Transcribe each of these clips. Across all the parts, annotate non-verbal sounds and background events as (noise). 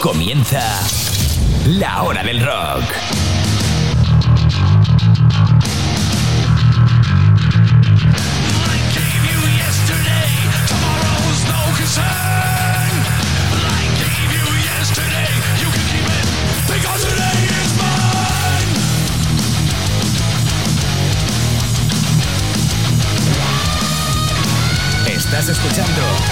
Comienza la hora del rock. Estás escuchando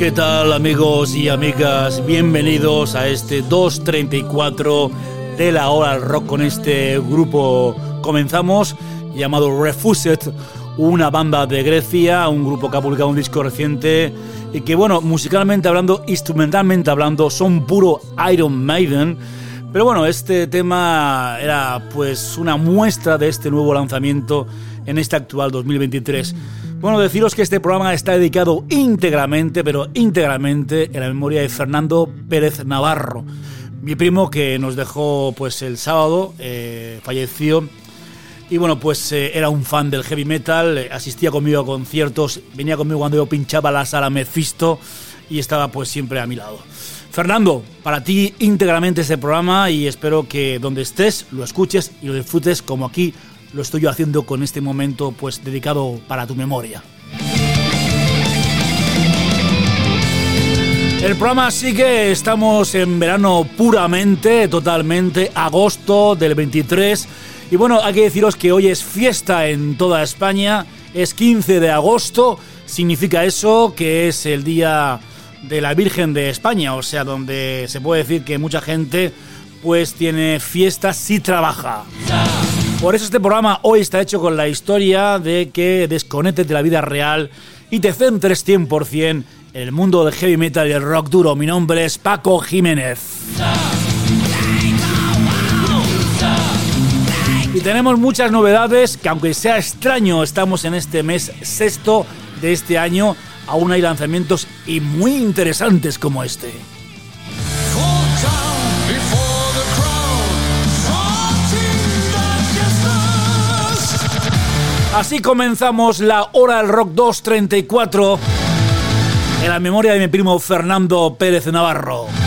¿Qué tal amigos y amigas? Bienvenidos a este 234 de la hora rock con este grupo. Comenzamos llamado Refused, una banda de Grecia, un grupo que ha publicado un disco reciente y que bueno, musicalmente hablando, instrumentalmente hablando, son puro Iron Maiden. Pero bueno, este tema era pues una muestra de este nuevo lanzamiento en este actual 2023. Bueno, deciros que este programa está dedicado íntegramente, pero íntegramente en la memoria de Fernando Pérez Navarro, mi primo que nos dejó pues el sábado, eh, falleció y bueno, pues eh, era un fan del heavy metal, asistía conmigo a conciertos, venía conmigo cuando yo pinchaba la sala Mephisto y estaba pues siempre a mi lado. Fernando, para ti íntegramente este programa y espero que donde estés lo escuches y lo disfrutes como aquí lo estoy yo haciendo con este momento pues dedicado para tu memoria. El programa sigue, estamos en verano puramente, totalmente, agosto del 23 y bueno, hay que deciros que hoy es fiesta en toda España, es 15 de agosto, significa eso que es el día de la Virgen de España, o sea, donde se puede decir que mucha gente pues tiene fiestas si trabaja. Por eso este programa hoy está hecho con la historia de que desconectes de la vida real y te centres 100% en el mundo del heavy metal y el rock duro. Mi nombre es Paco Jiménez. Y tenemos muchas novedades que aunque sea extraño, estamos en este mes sexto de este año, aún hay lanzamientos y muy interesantes como este. Así comenzamos la hora del rock 234 en la memoria de mi primo Fernando Pérez Navarro.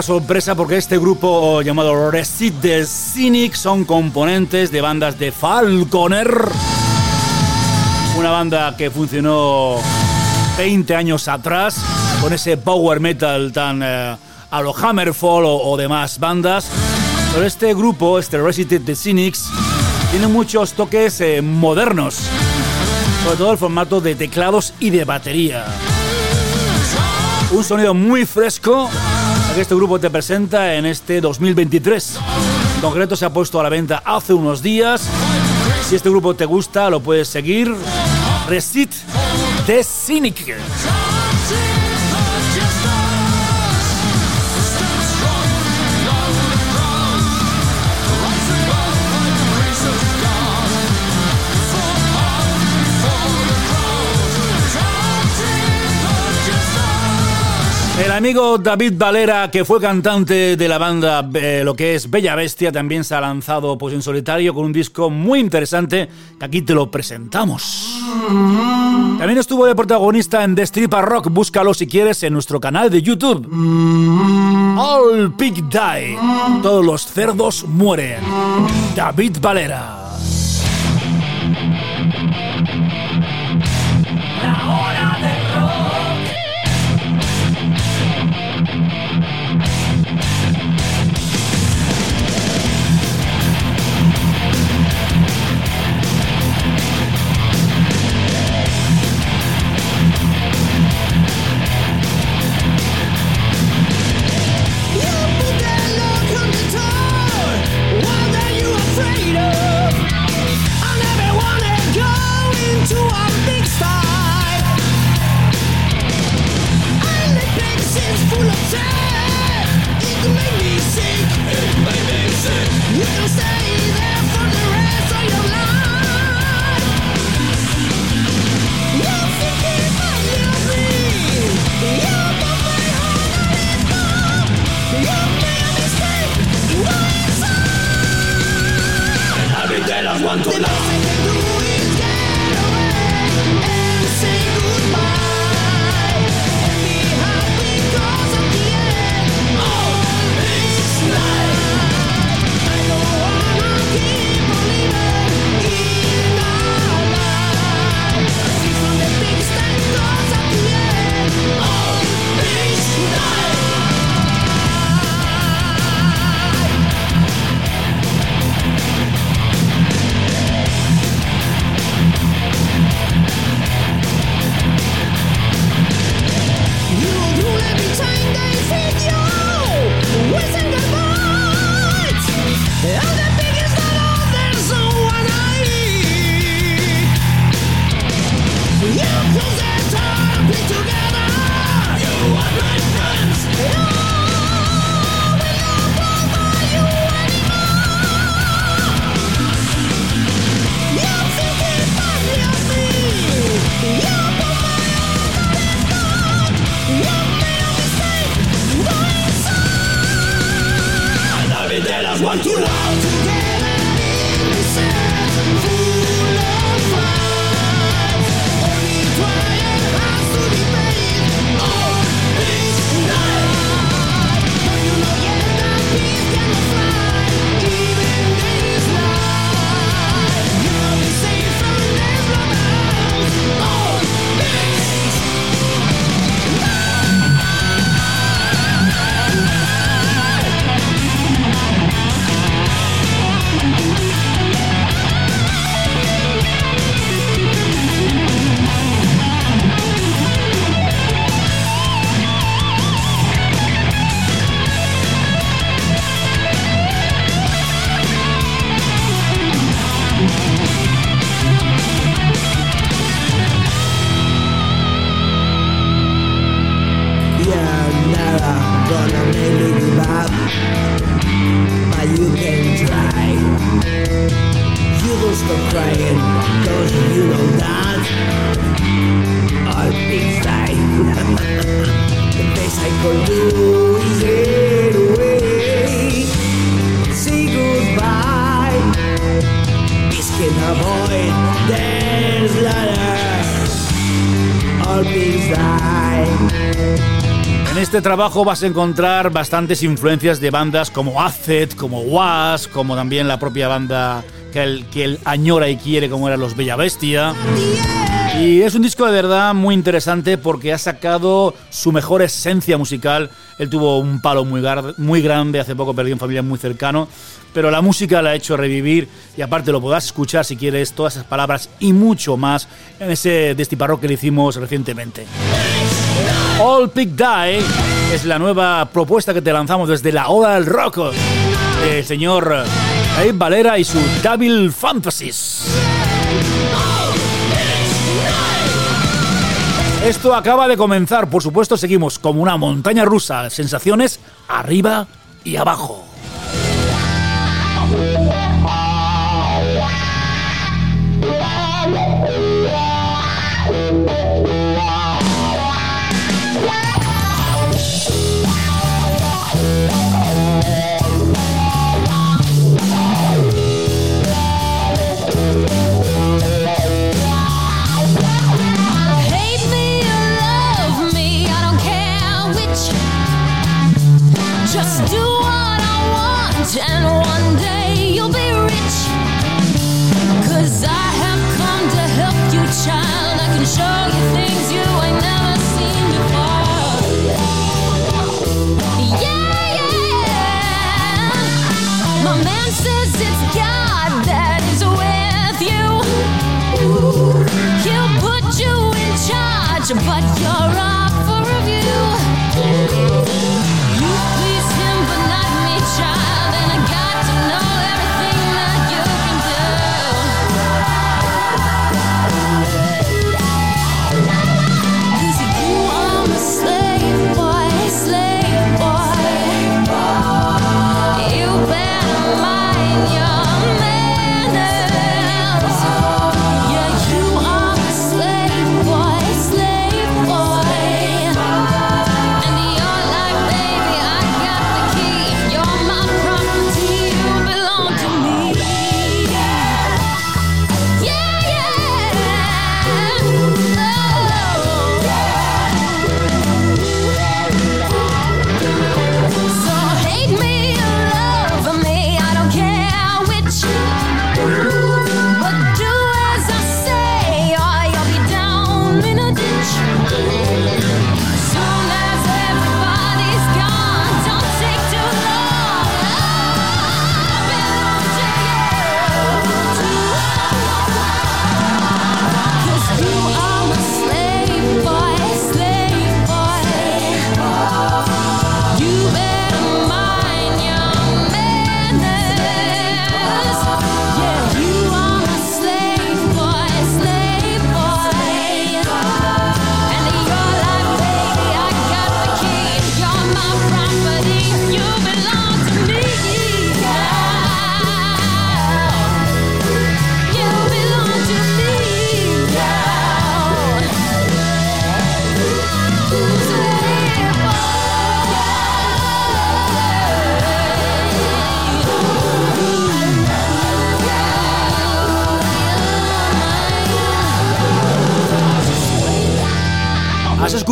Sorpresa porque este grupo llamado Recit the Cynic son componentes de bandas de Falconer. Una banda que funcionó 20 años atrás con ese power metal tan eh, a lo Hammerfall o, demás bandas. Pero este grupo, este Recit the Cynics, tiene muchos toques eh, modernos. Sobre todo el formato de teclados y de batería. Un sonido muy fresco que este grupo te presenta en este 2023. En concreto se ha puesto a la venta hace unos días. Si este grupo te gusta, lo puedes seguir Recit de Cynic. El amigo David Valera, que fue cantante de la banda eh, lo que es Bella Bestia, también se ha lanzado pues, en solitario con un disco muy interesante que aquí te lo presentamos. También estuvo de protagonista en The Stripper Rock, búscalo si quieres en nuestro canal de YouTube. All Pig Die, todos los cerdos mueren. David Valera. Trabajo vas a encontrar bastantes influencias de bandas como Acid, como Was, como también la propia banda que él, que añora y quiere, como eran los Bella Bestia. Y es un disco de verdad muy interesante porque ha sacado su mejor esencia musical. Él tuvo un palo muy, muy grande, hace poco perdió un familiar muy cercano, pero la música la ha hecho revivir y aparte lo podrás escuchar si quieres todas esas palabras y mucho más en ese destiparro que le hicimos recientemente. All Pick Die es la nueva propuesta que te lanzamos desde la Oda del Rock. El señor Abe Valera y su Double Fantasies. Esto acaba de comenzar, por supuesto seguimos como una montaña rusa, sensaciones arriba y abajo.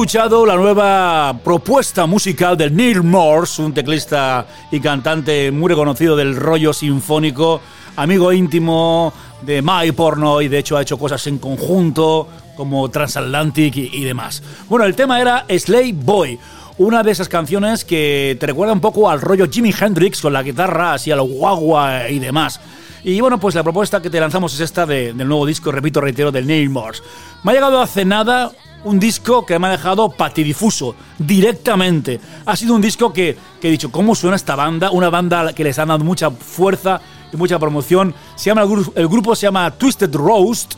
Escuchado la nueva propuesta musical de Neil Morse, un teclista y cantante muy reconocido del rollo sinfónico, amigo íntimo de My Porno y de hecho ha hecho cosas en conjunto como Transatlantic y, demás. Bueno, el tema era Slave Boy, una de esas canciones que te recuerda un poco al rollo Jimi Hendrix con la guitarra, así a lo guagua y demás. Y bueno, pues la propuesta que te lanzamos es esta del nuevo disco, repito, reitero, del Neil Morse. Me ha llegado hace nada un disco que me ha dejado patidifuso directamente. Ha sido un disco que, he dicho, ¿cómo suena esta banda? Una banda que les ha dado mucha fuerza y mucha promoción. Se llama, el, grupo se llama Twisted Roast,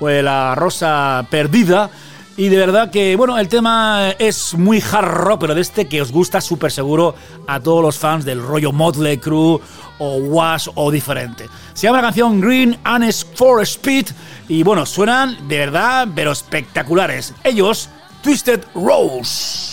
o la rosa perdida. Y de verdad que, bueno, el tema es muy hard rock, pero de este que os gusta súper seguro a todos los fans del rollo Motley Crue o Wash o diferente. Se llama la canción Green Honest for Speed y bueno, suenan de verdad, pero espectaculares. Ellos, Twisted Rose.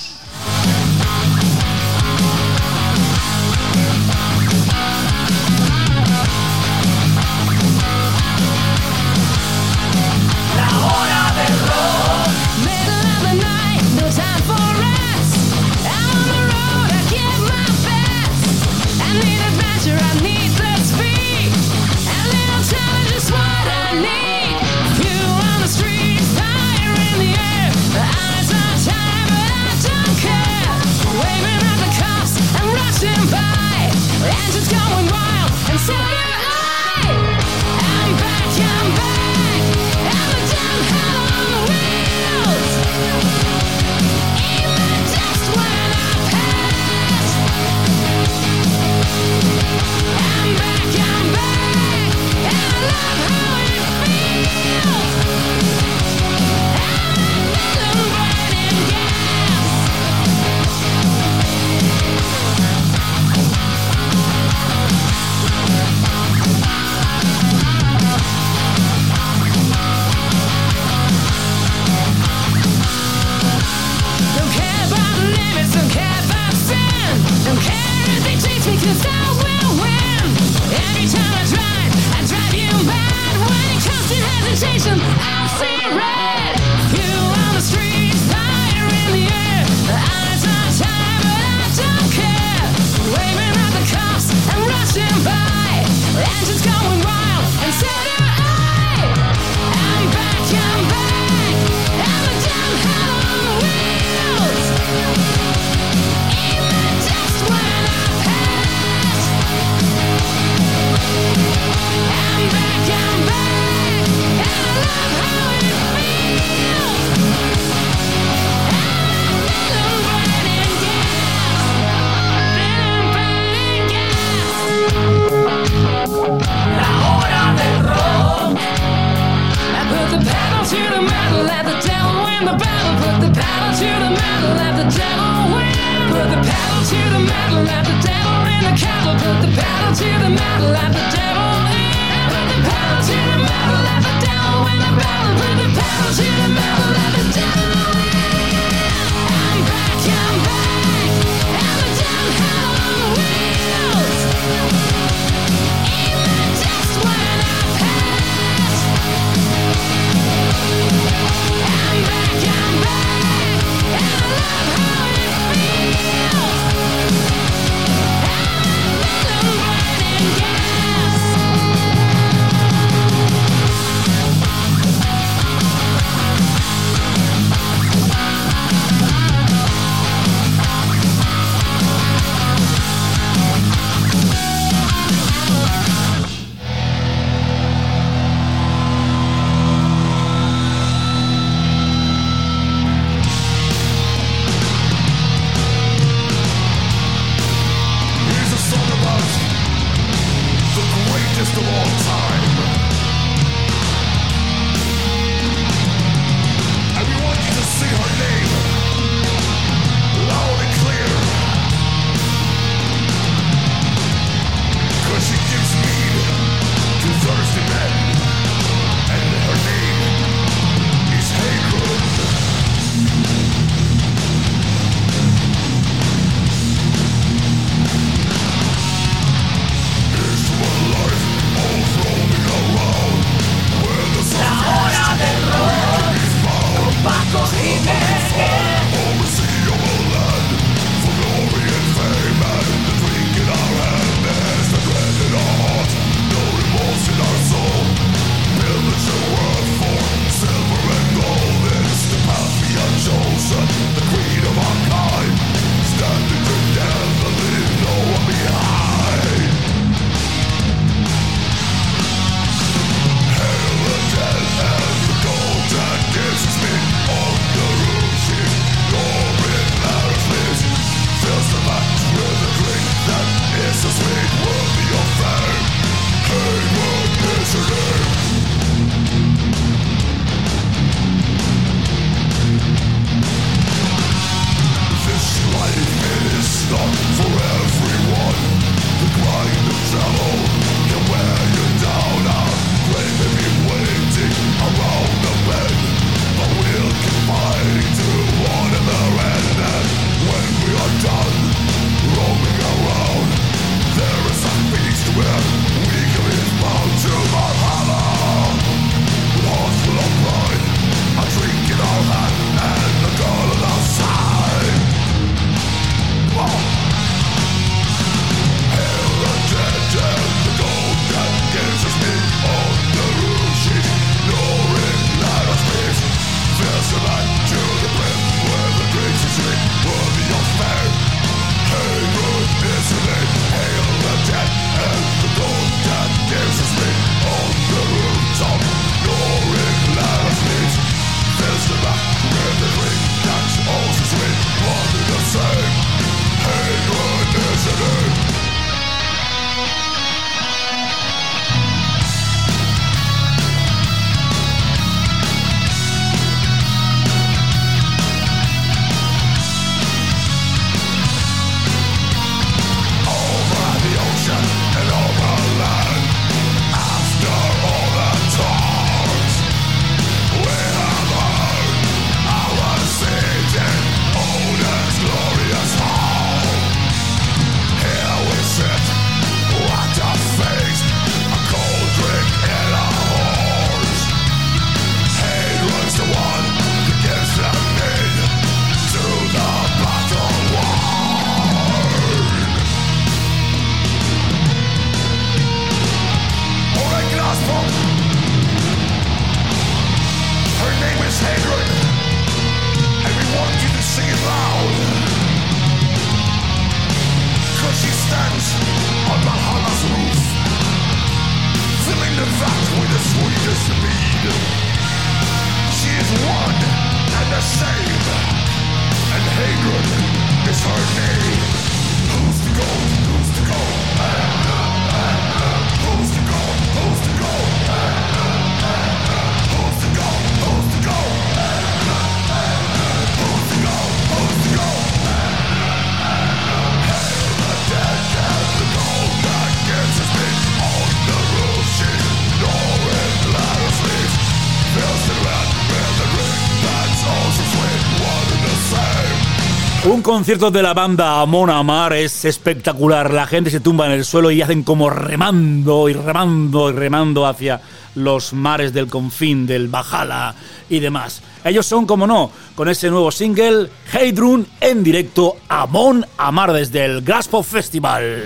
Un concierto de la banda Amon Amar es espectacular. La gente se tumba en el suelo y hacen como remando y remando y remando hacia los mares del confín, del Bajala y demás. Ellos son, como no, con ese nuevo single, Heydrun, en directo Amon Amar desde el Graspo Festival.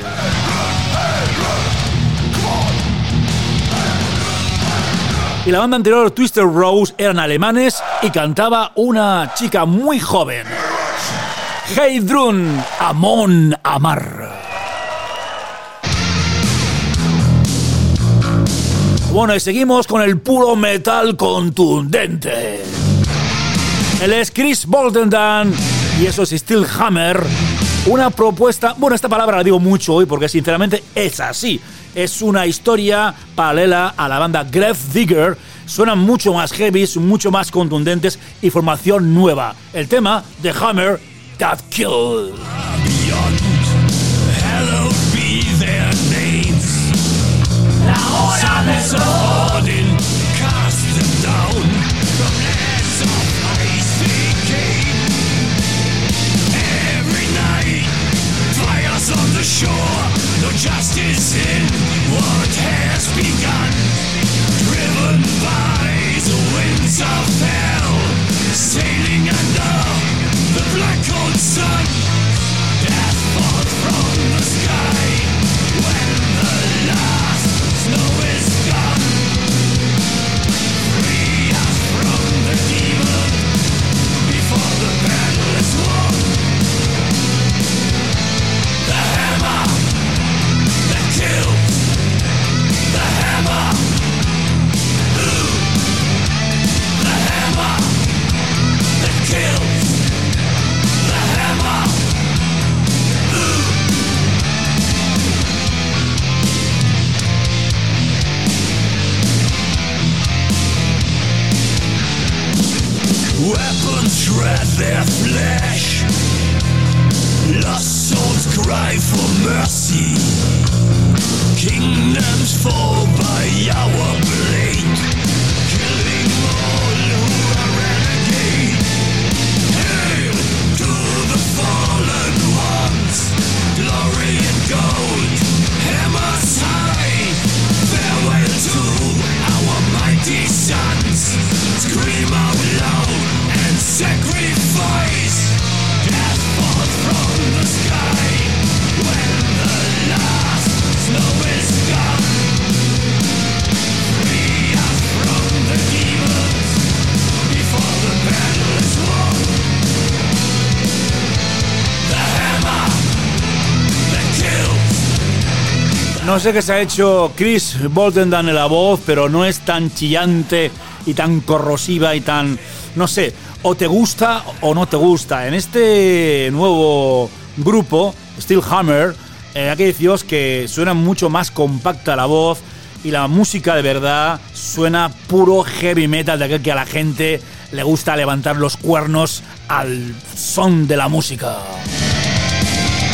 Y la banda anterior, Twister Rose, eran alemanes y cantaba una chica muy joven. Heidrun Amon Amar. Bueno, y seguimos con el puro metal contundente. Él es Chris Boldendan y eso es Steel Hammer. Una propuesta, bueno, esta palabra la digo mucho hoy porque sinceramente es así. Es una historia paralela a la banda Grave Digger. Suenan mucho más heavy, mucho más contundentes y formación nueva. El tema de Hammer got killed. Beyond, hallowed be their names. La hora del Odin cast them down from lands of icy came. Every night, fires on the shore, no justice in what has begun. Driven by the winds of hell, shred their flesh. Lost souls cry for mercy. Kingdoms fall by our blade. Killing all who are renegade. Hail to the fallen ones. Glory and gold. Hammers high. Farewell to our mighty sons. Scream No sé qué se ha hecho Chris Bolton en la voz, pero no es tan chillante y tan corrosiva y tan, no sé, o te gusta o no te gusta. En este nuevo grupo, Steel Hammer, eh, hay que deciros que suena mucho más compacta la voz y la música de verdad suena puro heavy metal de aquel que a la gente le gusta levantar los cuernos al son de la música.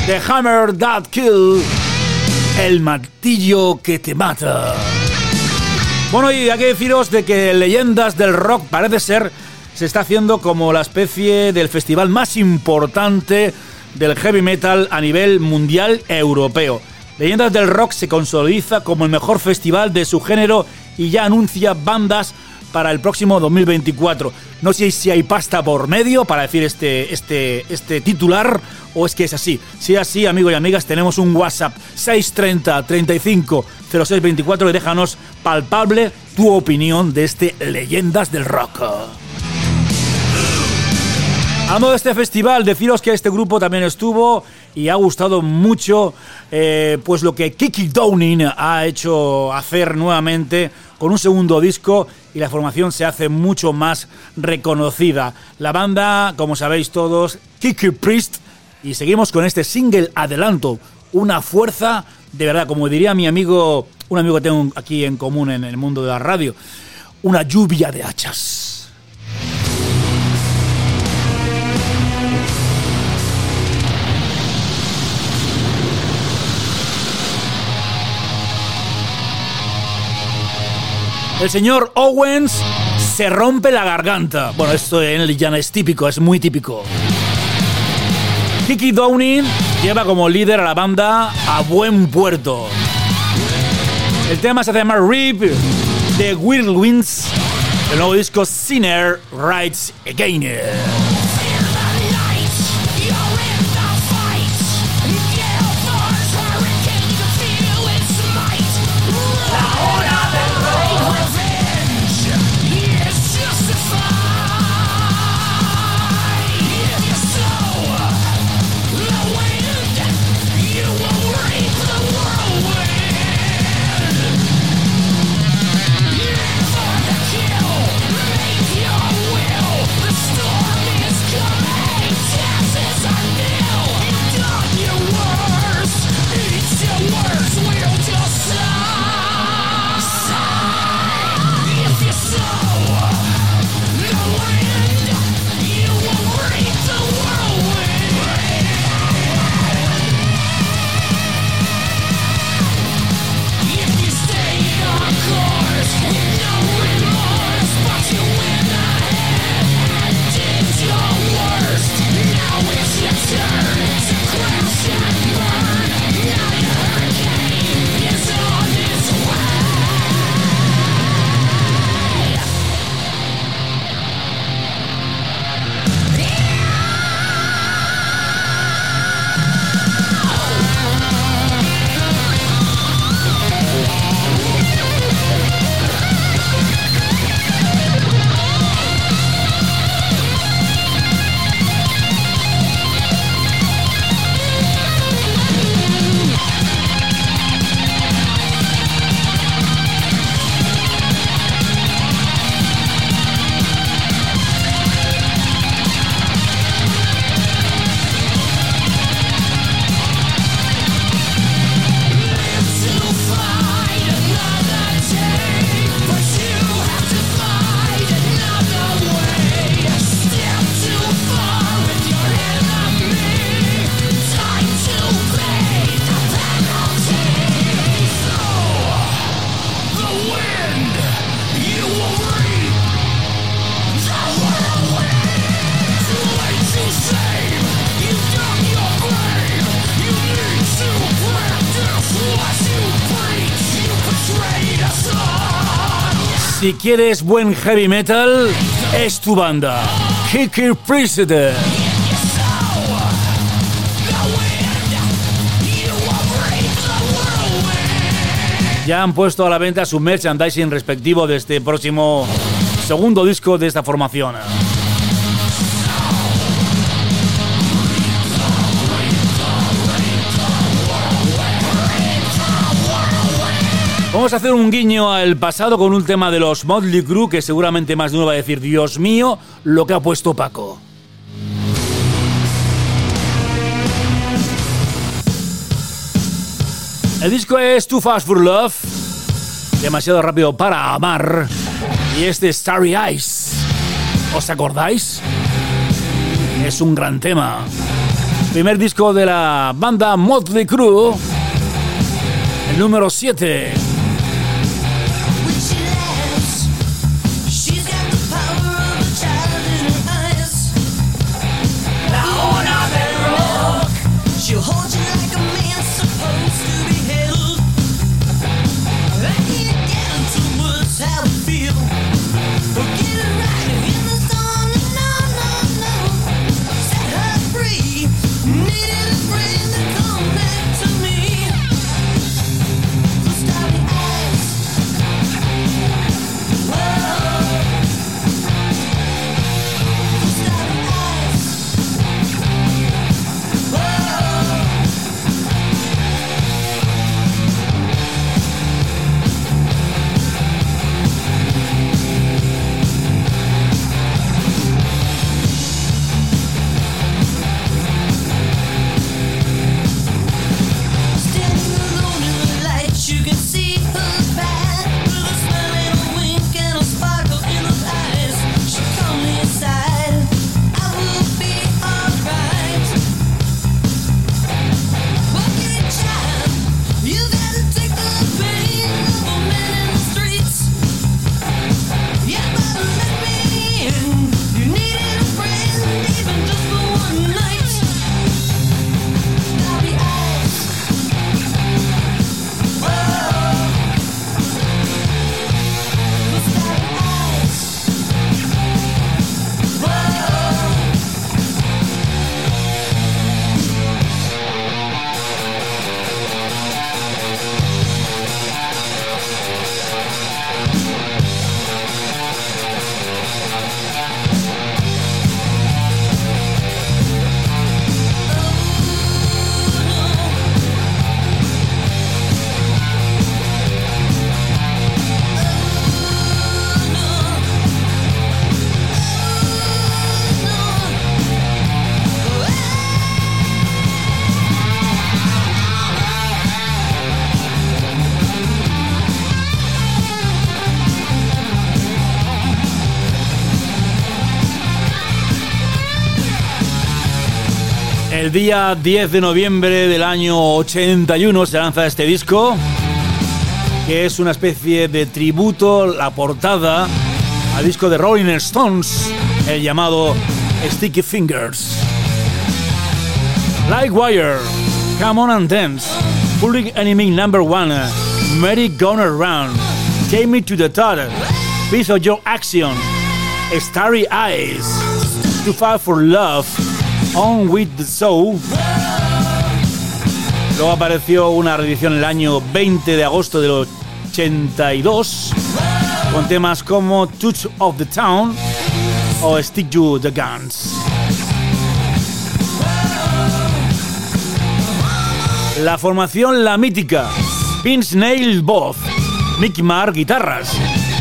The Hammer That Kill, el martillo que te mata. Bueno, y hay que deciros de que Leyendas del Rock parece ser se está haciendo como la especie del festival más importante del heavy metal a nivel mundial europeo. Leyendas del Rock se consoliza como el mejor festival de su género y ya anuncia bandas para el próximo 2024. No sé si hay pasta por medio para decir este, este, este titular o es que es así. Si es así, amigos y amigas, tenemos un WhatsApp 630 35 0624 y déjanos palpable tu opinión de este Leyendas del Rock. De este festival, deciros que este grupo también estuvo y ha gustado mucho eh, pues lo que Kiki Downing ha hecho hacer nuevamente con un segundo disco y la formación se hace mucho más reconocida. La banda, como sabéis todos, Kiki Priest y seguimos con este single adelanto, una fuerza de verdad, como diría mi amigo, un amigo que tengo aquí en común en el mundo de la radio, una lluvia de hachas. El señor Owens se rompe la garganta. Bueno, esto en el llano es típico, es muy típico. Kiki Downing lleva como líder a la banda a buen puerto. El tema se llama Rip de Whirlwinds, el nuevo disco Sinner Rides Again. Si quieres buen heavy metal, es tu banda. Kicker President. Ya han puesto a la venta su merchandising respectivo de este próximo segundo disco de esta formación. Vamos a hacer un guiño al pasado con un tema de los Motley Crue que seguramente más de uno va a decir, Dios mío, lo que ha puesto Paco. El disco es Too Fast for Love, demasiado rápido para amar, y este Starry Eyes. ¿Os acordáis? Es un gran tema. Primer disco de la banda Motley Crue, el número 7. Día 10 de noviembre del año 81 se lanza este disco, que es una especie de tributo, la portada, al disco de Rolling Stones, el llamado Sticky Fingers. Like Wire, Come On and Dance, Public Enemy Number One, Mary Gone Around, Take Me to the Top, Piece of Your Action, Starry Eyes, Too Far for Love, On With the Soul. Luego apareció una reedición el año 20 de agosto del 82 con temas como Touch of the Town o Stick to the Guns. La formación La Mítica, Vince Nail voz, Mickey Marr guitarras,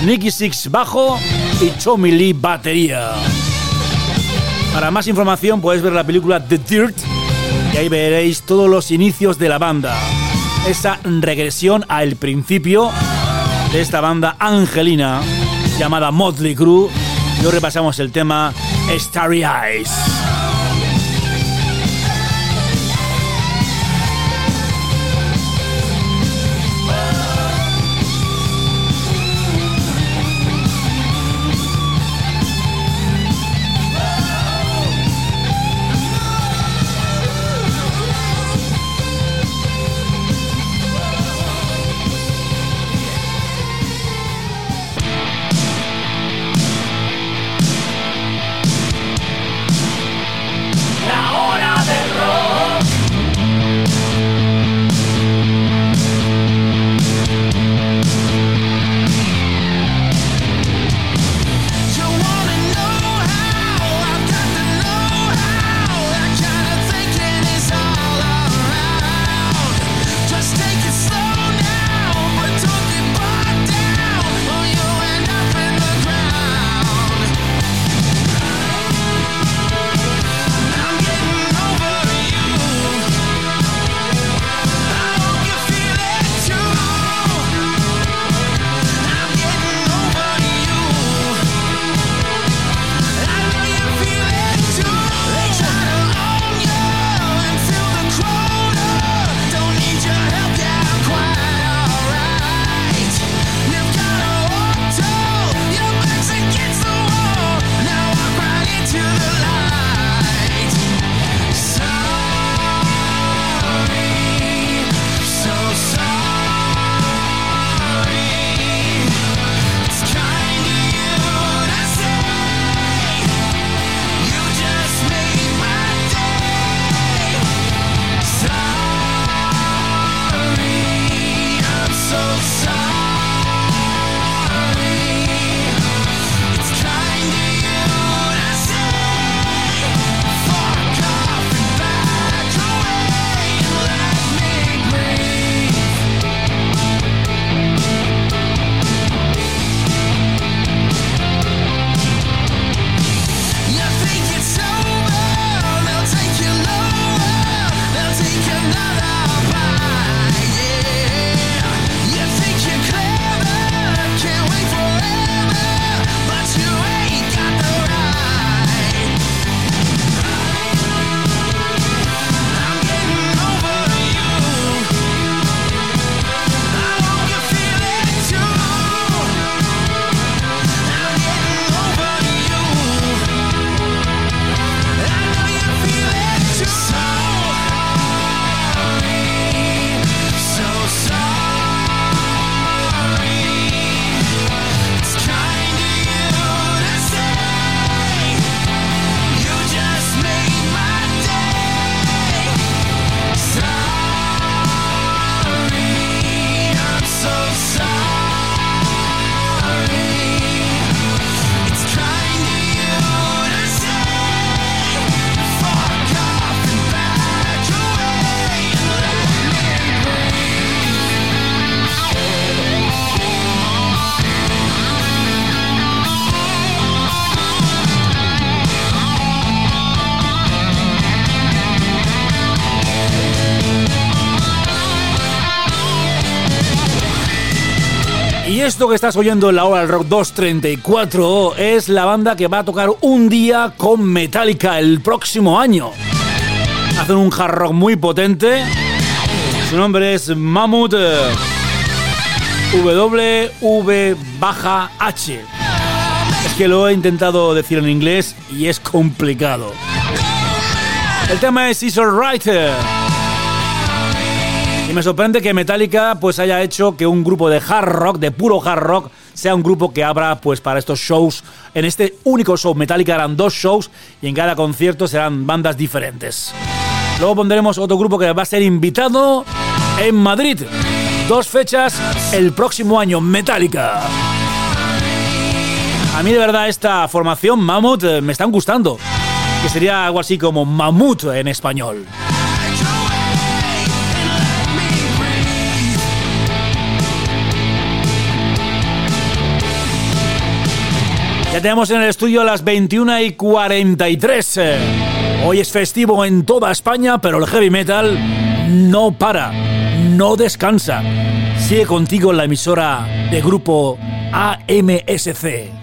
Nicky Six bajo y Tommy Lee batería. Para más información puedes ver la película The Dirt y ahí veréis todos los inicios de la banda. Esa regresión al principio de esta banda angelina llamada Motley Crue. Y repasamos el tema Starry Eyes. Esto que estás oyendo en la hora del rock 234 es la banda que va a tocar un día con Metallica el próximo año. Hacen un hard rock muy potente. Su nombre es Mammoth W-V-H. Es que lo he intentado decir en inglés y es complicado. El tema es Is Alright. Y me sorprende que Metallica pues haya hecho que un grupo de hard rock, de puro hard rock, sea un grupo que abra pues para estos shows. En este único show Metallica eran dos shows y en cada concierto serán bandas diferentes. Luego pondremos otro grupo que va a ser invitado en Madrid. Dos fechas el próximo año, Metallica. A mí de verdad esta formación Mammoth eh, me están gustando. Que sería algo así como Mamut en español. Ya tenemos en el estudio las 21 y 43. Hoy es festivo en toda España, pero el heavy metal no para, no descansa. Sigue contigo la emisora de grupo AMSC.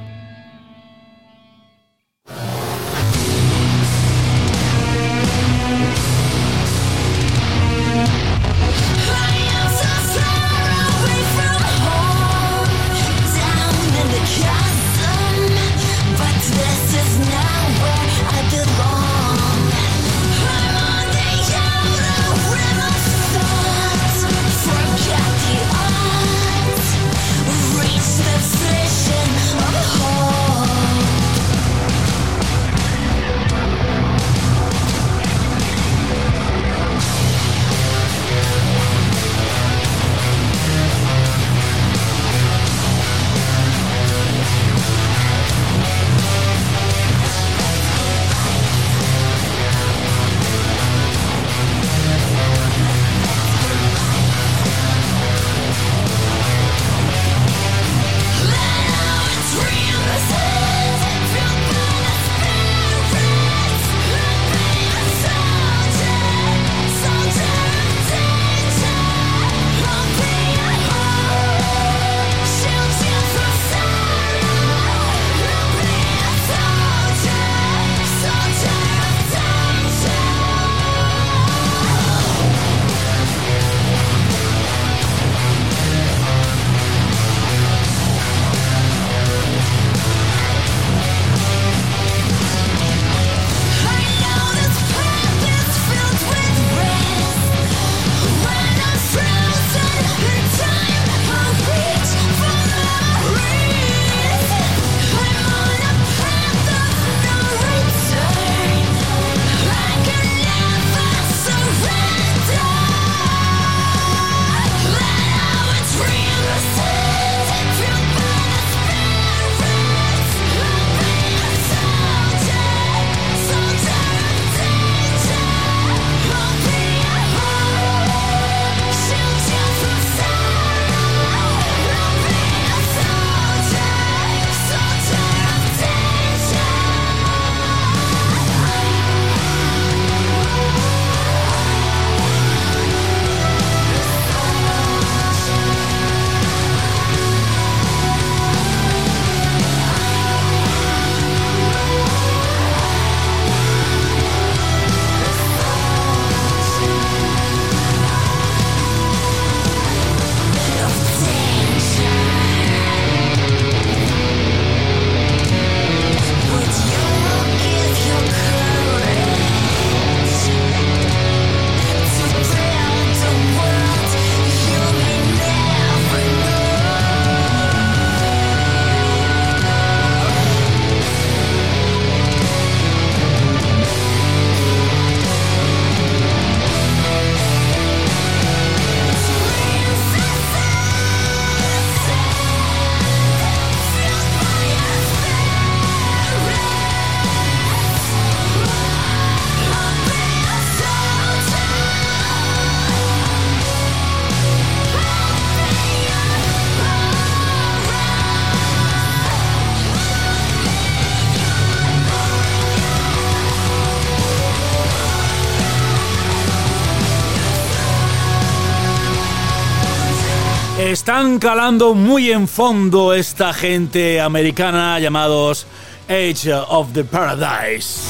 Están calando muy en fondo esta gente americana llamados Age of the Paradise.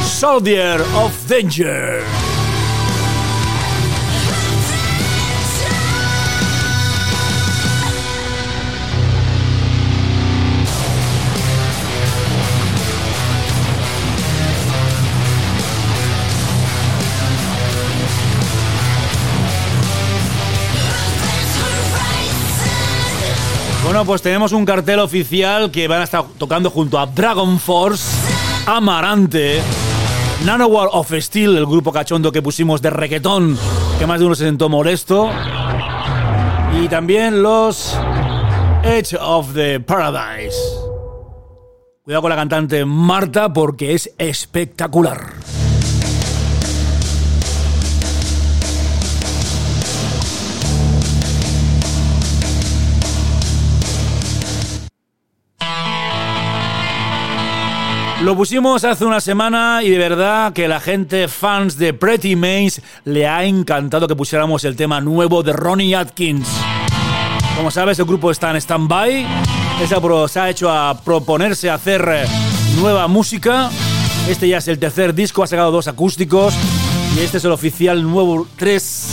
Soldier of Danger. Bueno, pues tenemos un cartel oficial que van a estar tocando junto a Dragon Force, Amarante, Nanowar of Steel, el grupo cachondo que pusimos de reggaetón, que más de uno se sentó molesto, y también los Edge of the Paradise. Cuidado con la cantante Marta porque es espectacular. Lo pusimos hace una semana y de verdad que la gente fans de Pretty Maze le ha encantado que pusiéramos el tema nuevo de Ronnie Atkins. Como sabes, el grupo está en stand-by. Se ha hecho a proponerse hacer eh, nueva música. Este ya es el tercer disco, ha sacado dos acústicos. Y este es el oficial nuevo 3.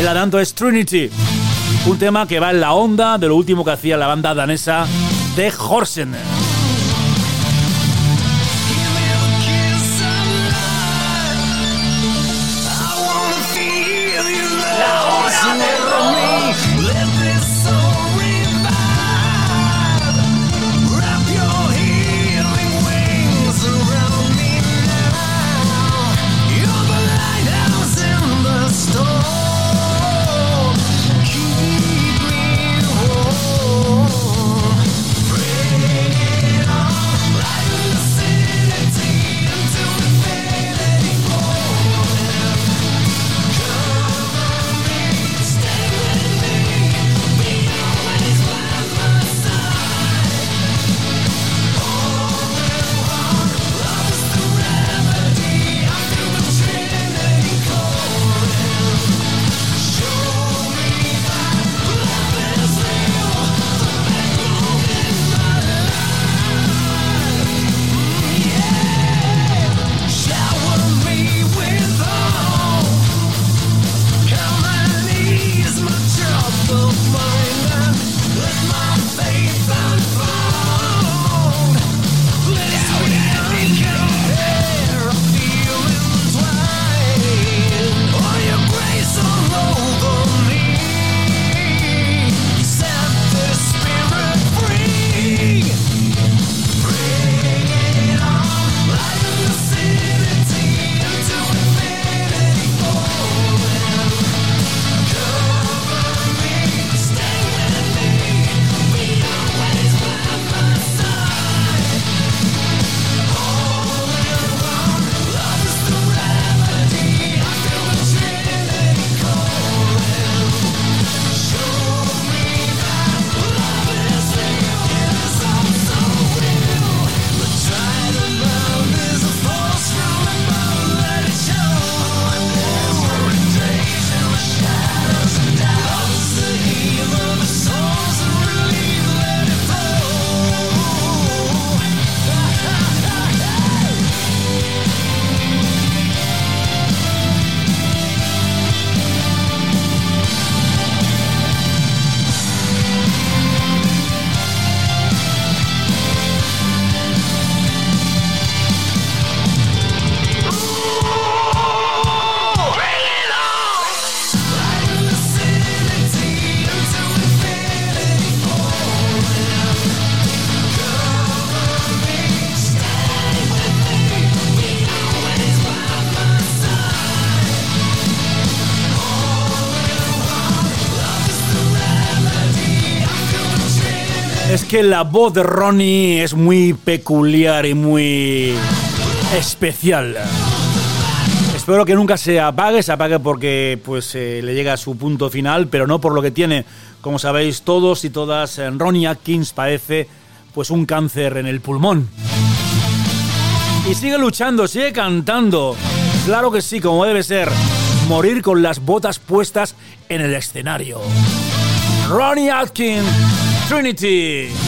El adelanto es Trinity. Un tema que va en la onda de lo último que hacía la banda danesa de Horsen. Que la voz de Ronnie es muy peculiar y muy especial. Espero que nunca se apague, se apague porque pues eh, le llega a su punto final, pero no por lo que tiene. Como sabéis todos y todas, eh, Ronnie Atkins padece pues un cáncer en el pulmón. Y sigue luchando, sigue cantando. Claro que sí, como debe ser. Morir con las botas puestas en el escenario. Ronnie Atkins Trinity.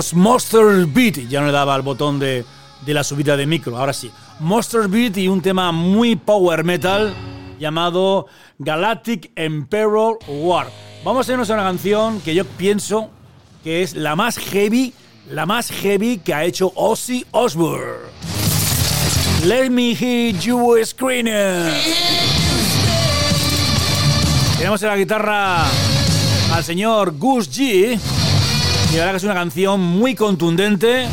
Los, Monster Beat, ya no le daba al botón de, de la subida de micro, ahora sí. Monster Beat y un tema muy power metal llamado Galactic Emperor War. Vamos a irnos a una canción que yo pienso que es la más heavy, la más heavy que ha hecho Ozzy Osbourne. Let me hear you screaming. Tenemos en la guitarra al señor Gus G. Y la verdad que es una canción muy contundente.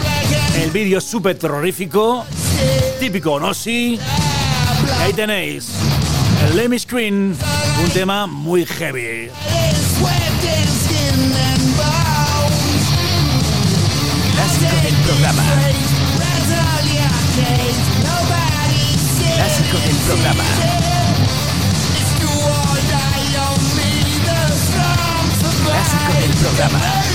El vídeo es súper terrorífico. Típico Ozzy. Y ahí tenéis el Let Me Screen, un tema muy heavy. Clásico del programa. Clásico del programa. Clásico del programa.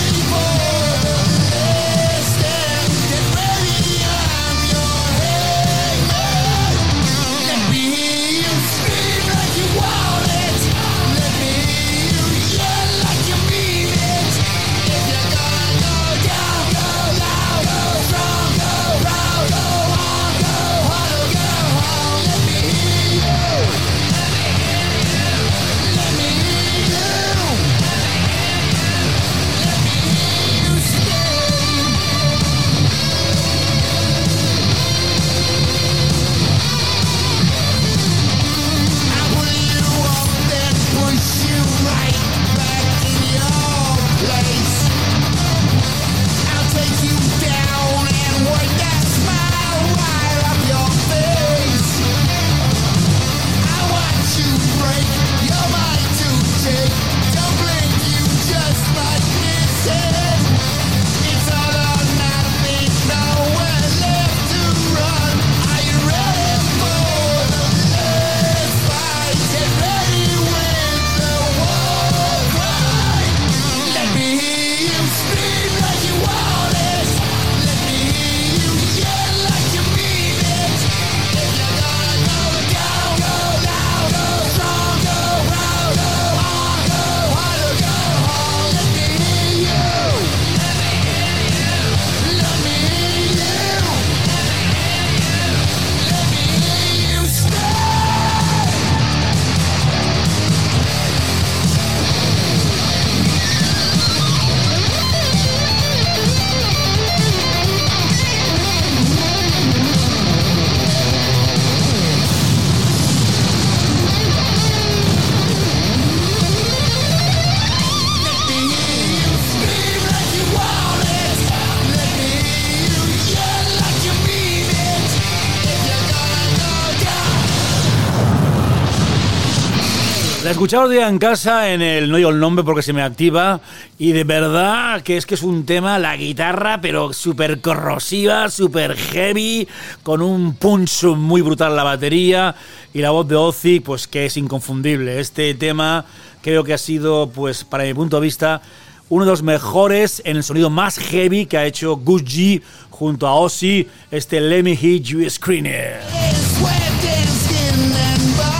Escuchado día en casa en el no digo el nombre porque se me activa y de verdad que es que es un tema la guitarra pero súper corrosiva, súper heavy con un punch muy brutal la batería y la voz de Ozzy pues que es inconfundible. Este tema creo que ha sido pues para mi punto de vista uno de los mejores en el sonido más heavy que ha hecho Gucci junto a Ozzy, este Let Me Hear You Screaming.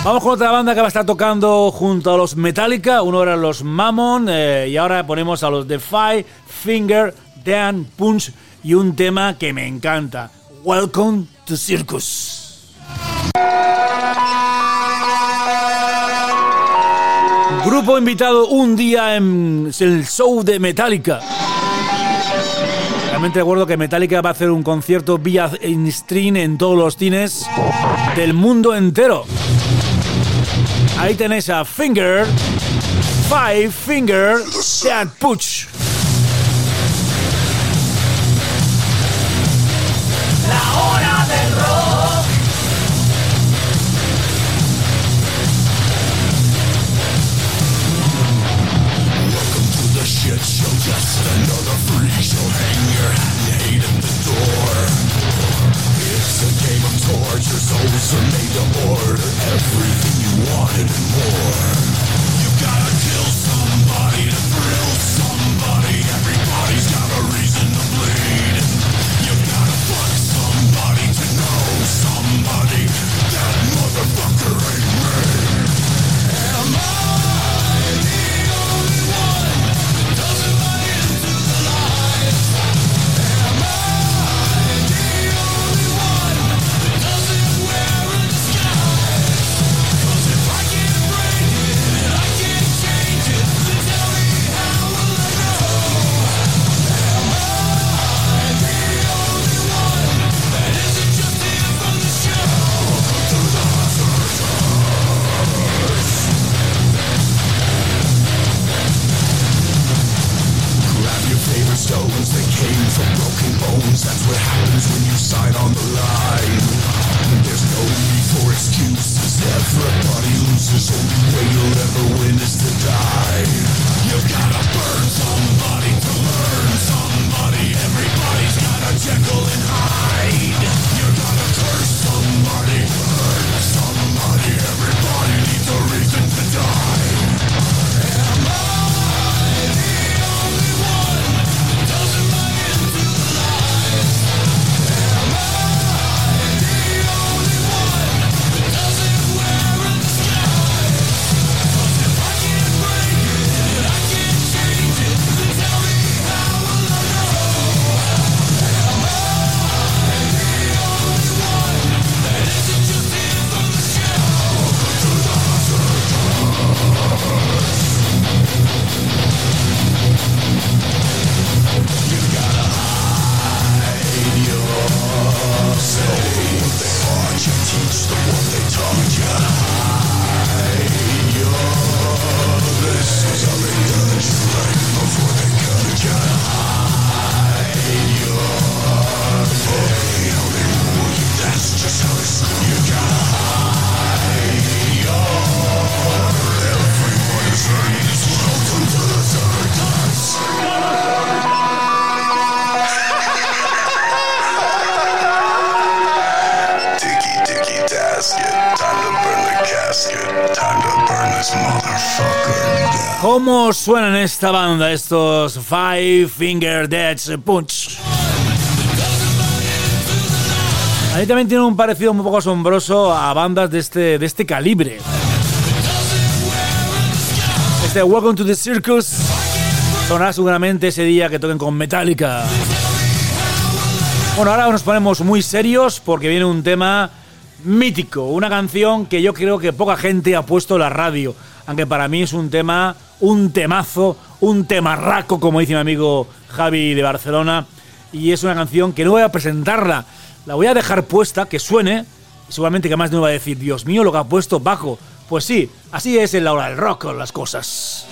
Vamos con otra banda que va a estar tocando junto a los Metallica. Uno era los Mammon eh, y ahora ponemos a los The Five Finger Dan Punch y un tema que me encanta. Welcome to Circus. Grupo invitado un día en el show de Metallica. Realmente recuerdo que Metallica va a hacer un concierto vía stream en todos los cines del mundo entero. Ahí tenéis a Finger, Five Finger, Dad Puch. ¿Cómo suenan esta banda, estos Five Finger Death Punch? A mí también tiene un parecido un poco asombroso a bandas de este, de este calibre. Este Welcome to the Circus sonará seguramente ese día que toquen con Metallica. Bueno, ahora nos ponemos muy serios porque viene un tema mítico, una canción que yo creo que poca gente ha puesto en la radio, aunque para mí es un tema, un temazo, un temarraco, como dice mi amigo Javi de Barcelona, y es una canción que no voy a presentarla, la voy a dejar puesta, que suene, y seguramente que más no va a decir, Dios mío, lo que ha puesto bajo. Pues sí, así es en la hora del rock las cosas.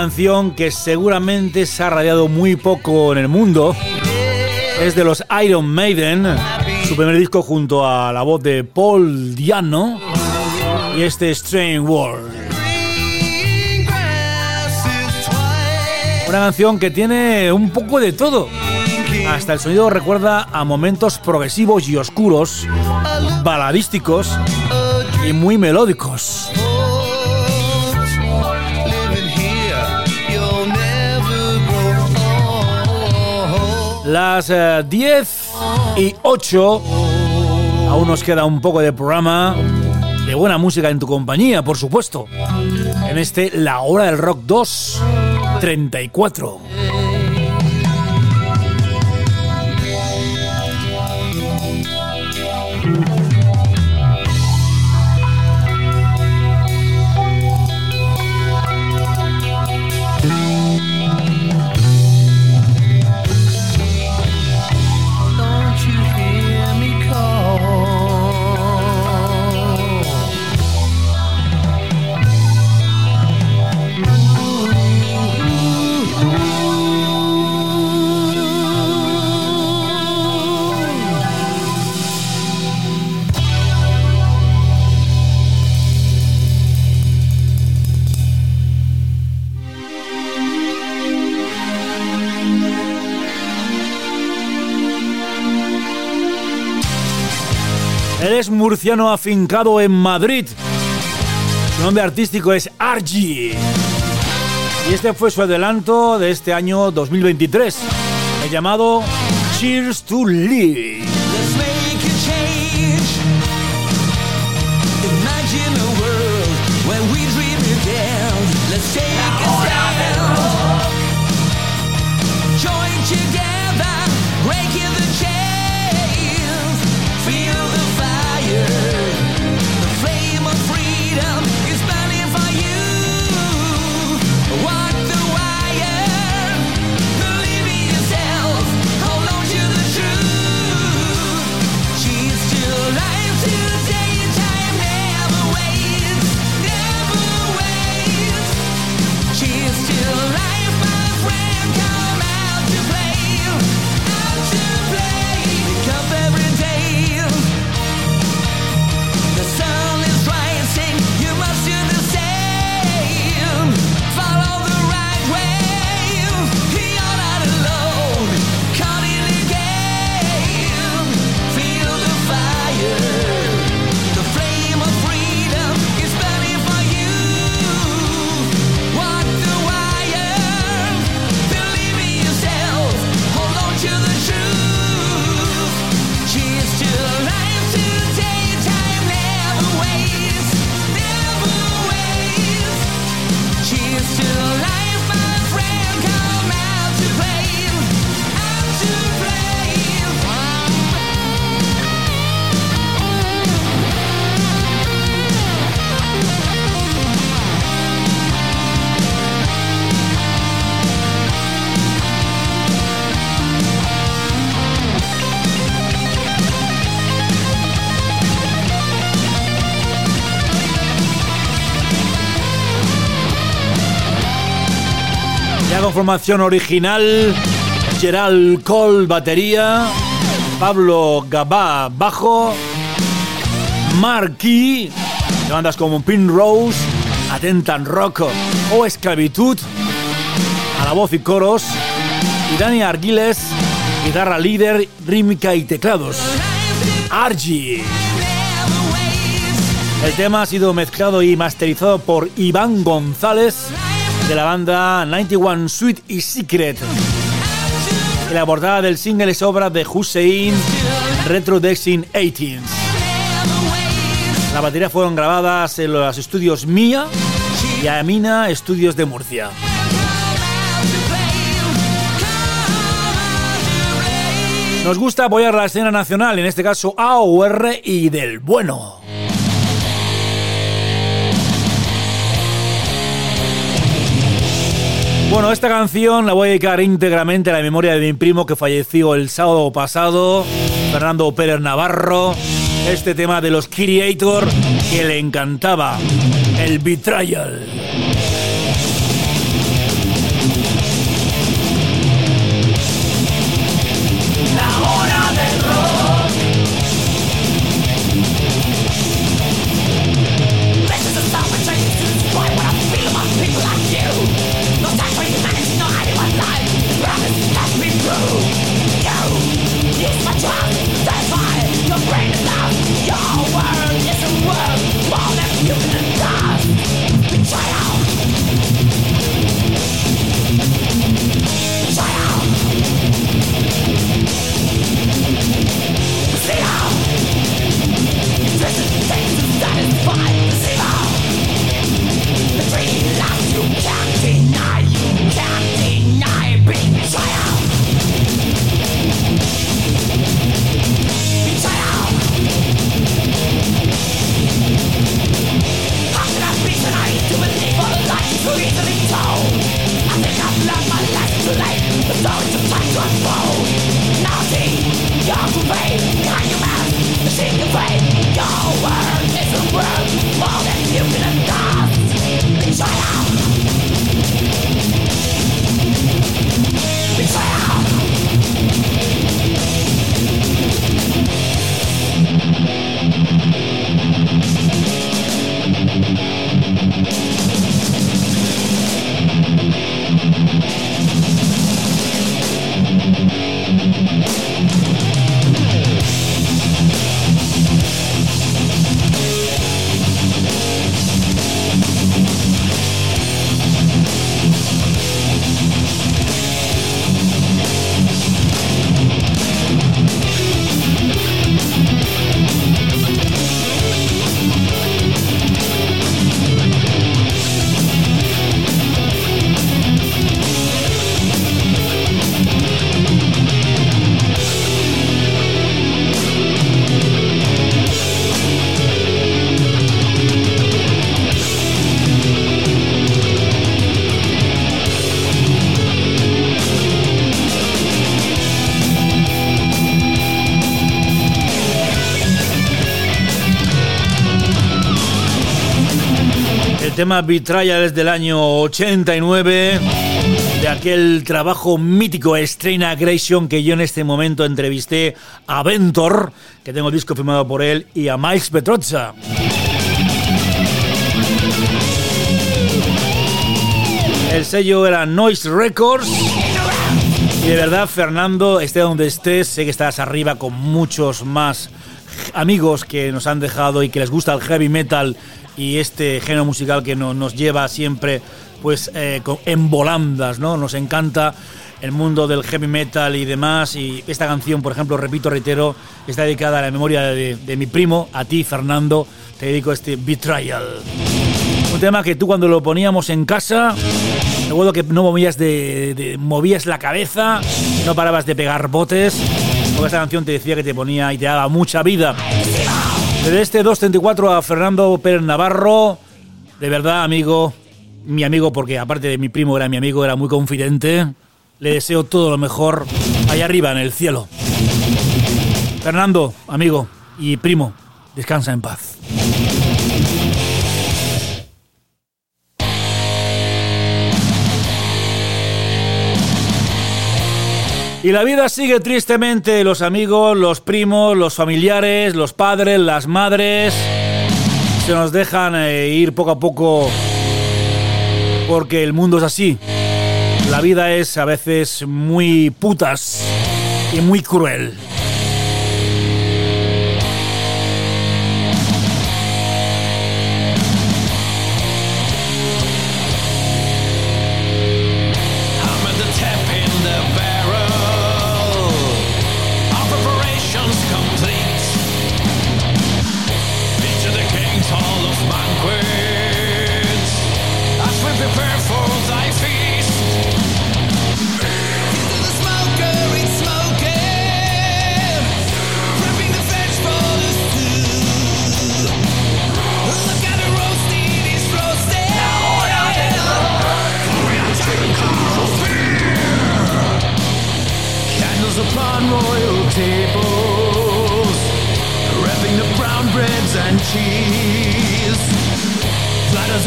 Canción que seguramente se ha radiado muy poco en el mundo. Es de los Iron Maiden, su primer disco junto a la voz de Paul Diano y este Strange World. Una canción que tiene un poco de todo. Hasta el sonido recuerda a momentos progresivos y oscuros, baladísticos y muy melódicos. Las 10 eh, y 8. Aún nos queda un poco de programa. De buena música en tu compañía, por supuesto. En este La Hora del Rock 2 34. Murciano afincado en Madrid. Su nombre artístico es Argy. Y este fue su adelanto de este año 2023, el llamado Cheers to Live. Formación original, Gerald Cole batería, Pablo Gabá bajo, Marquis de bandas como Pin Rose, Atentan Rock o Esclavitud, a la voz y coros, y Dani Arguiles, guitarra líder, rítmica y teclados. Argy. El tema ha sido mezclado y masterizado por Iván González de la banda 91 Sweet y Secret. la portada del single es obra de Hussein Retro Dexing 18. Las baterías fueron grabadas en los estudios Mía y Amina Estudios de Murcia. Nos gusta apoyar la escena nacional, en este caso AOR y del bueno. Bueno, esta canción la voy a dedicar íntegramente a la memoria de mi primo que falleció el sábado pasado, Fernando Pérez Navarro. Este tema de los Creator que le encantaba, el Betrayal. Sing the fate, your world is a world tema Betrayal del año 89, de aquel trabajo mítico Strain Aggression que yo en este momento entrevisté a Ventor, que tengo el disco firmado por él, y a Miles Petrozza. El sello era Noise Records. Y de verdad, Fernando, esté donde estés, sé que estás arriba con muchos más amigos que nos han dejado y que les gusta el heavy metal y este género musical que nos lleva siempre pues eh, en volandas, ¿no? Nos encanta el mundo del heavy metal y demás y esta canción, por ejemplo, repito, reitero, está dedicada a la memoria de, mi primo, a ti, Fernando, te dedico este Betrayal. Un tema que tú cuando lo poníamos en casa, recuerdo que no movías, de, movías la cabeza, no parabas de pegar botes, porque esta canción te decía que te ponía y te daba mucha vida. Desde este 234 a Fernando Pérez Navarro, de verdad, amigo, mi amigo, porque aparte de mi primo era mi amigo, era muy confidente. Le deseo todo lo mejor allá arriba en el cielo. Fernando, amigo y primo, descansa en paz. Y la vida sigue tristemente, los amigos, los primos, los familiares, los padres, las madres, se nos dejan eh, ir poco a poco porque el mundo es así. La vida es a veces muy putas y muy cruel.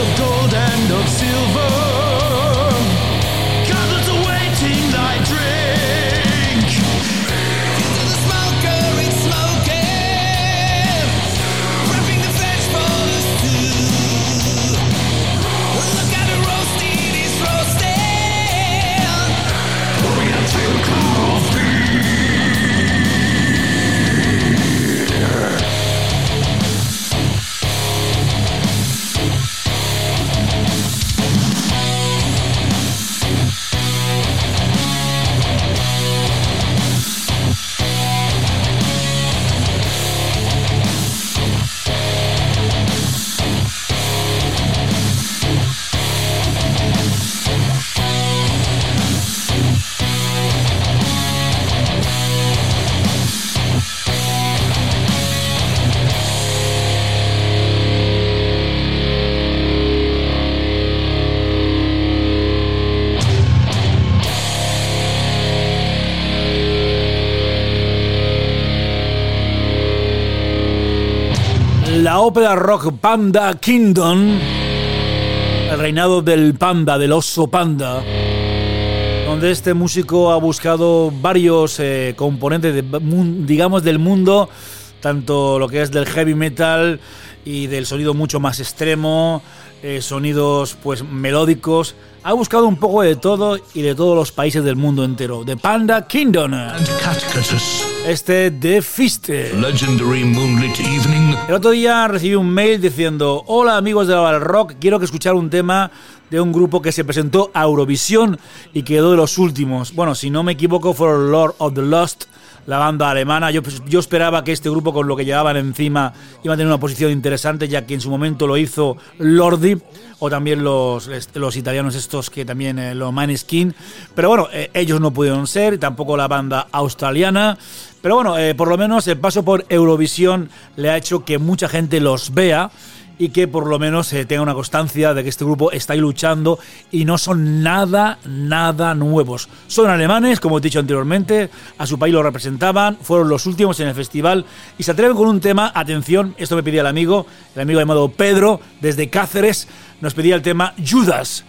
so go ópera rock Panda Kingdom, el reinado del panda, del oso panda, donde este músico ha buscado varios eh, componentes, de, digamos, del mundo, tanto lo que es del heavy metal y del sonido mucho más extremo, eh, sonidos pues melódicos. Ha buscado un poco de todo y de todos los países del mundo entero. De Panda Kingdom. Este de Fiste. Legendary moonlit evening. El otro día recibí un mail diciendo: Hola amigos de la Rock, quiero que escuchar un tema de un grupo que se presentó a Eurovisión y quedó de los últimos. Bueno, si no me equivoco, fueron Lord of the Lost la banda alemana. Yo, yo esperaba que este grupo, con lo que llevaban encima, iba a tener una posición interesante, ya que en su momento lo hizo Lordi, o también los, los italianos estos que también, eh, los Maneskin. Pero bueno, eh, ellos no pudieron ser, tampoco la banda australiana. Pero bueno, eh, por lo menos el paso por Eurovisión le ha hecho que mucha gente los vea y que por lo menos se tenga una constancia de que este grupo está ahí luchando y no son nada, nada nuevos. Son alemanes, como he dicho anteriormente, a su país lo representaban, fueron los últimos en el festival y se atreven con un tema, atención, esto me pedía el amigo, el amigo llamado Pedro, desde Cáceres, nos pedía el tema Judas.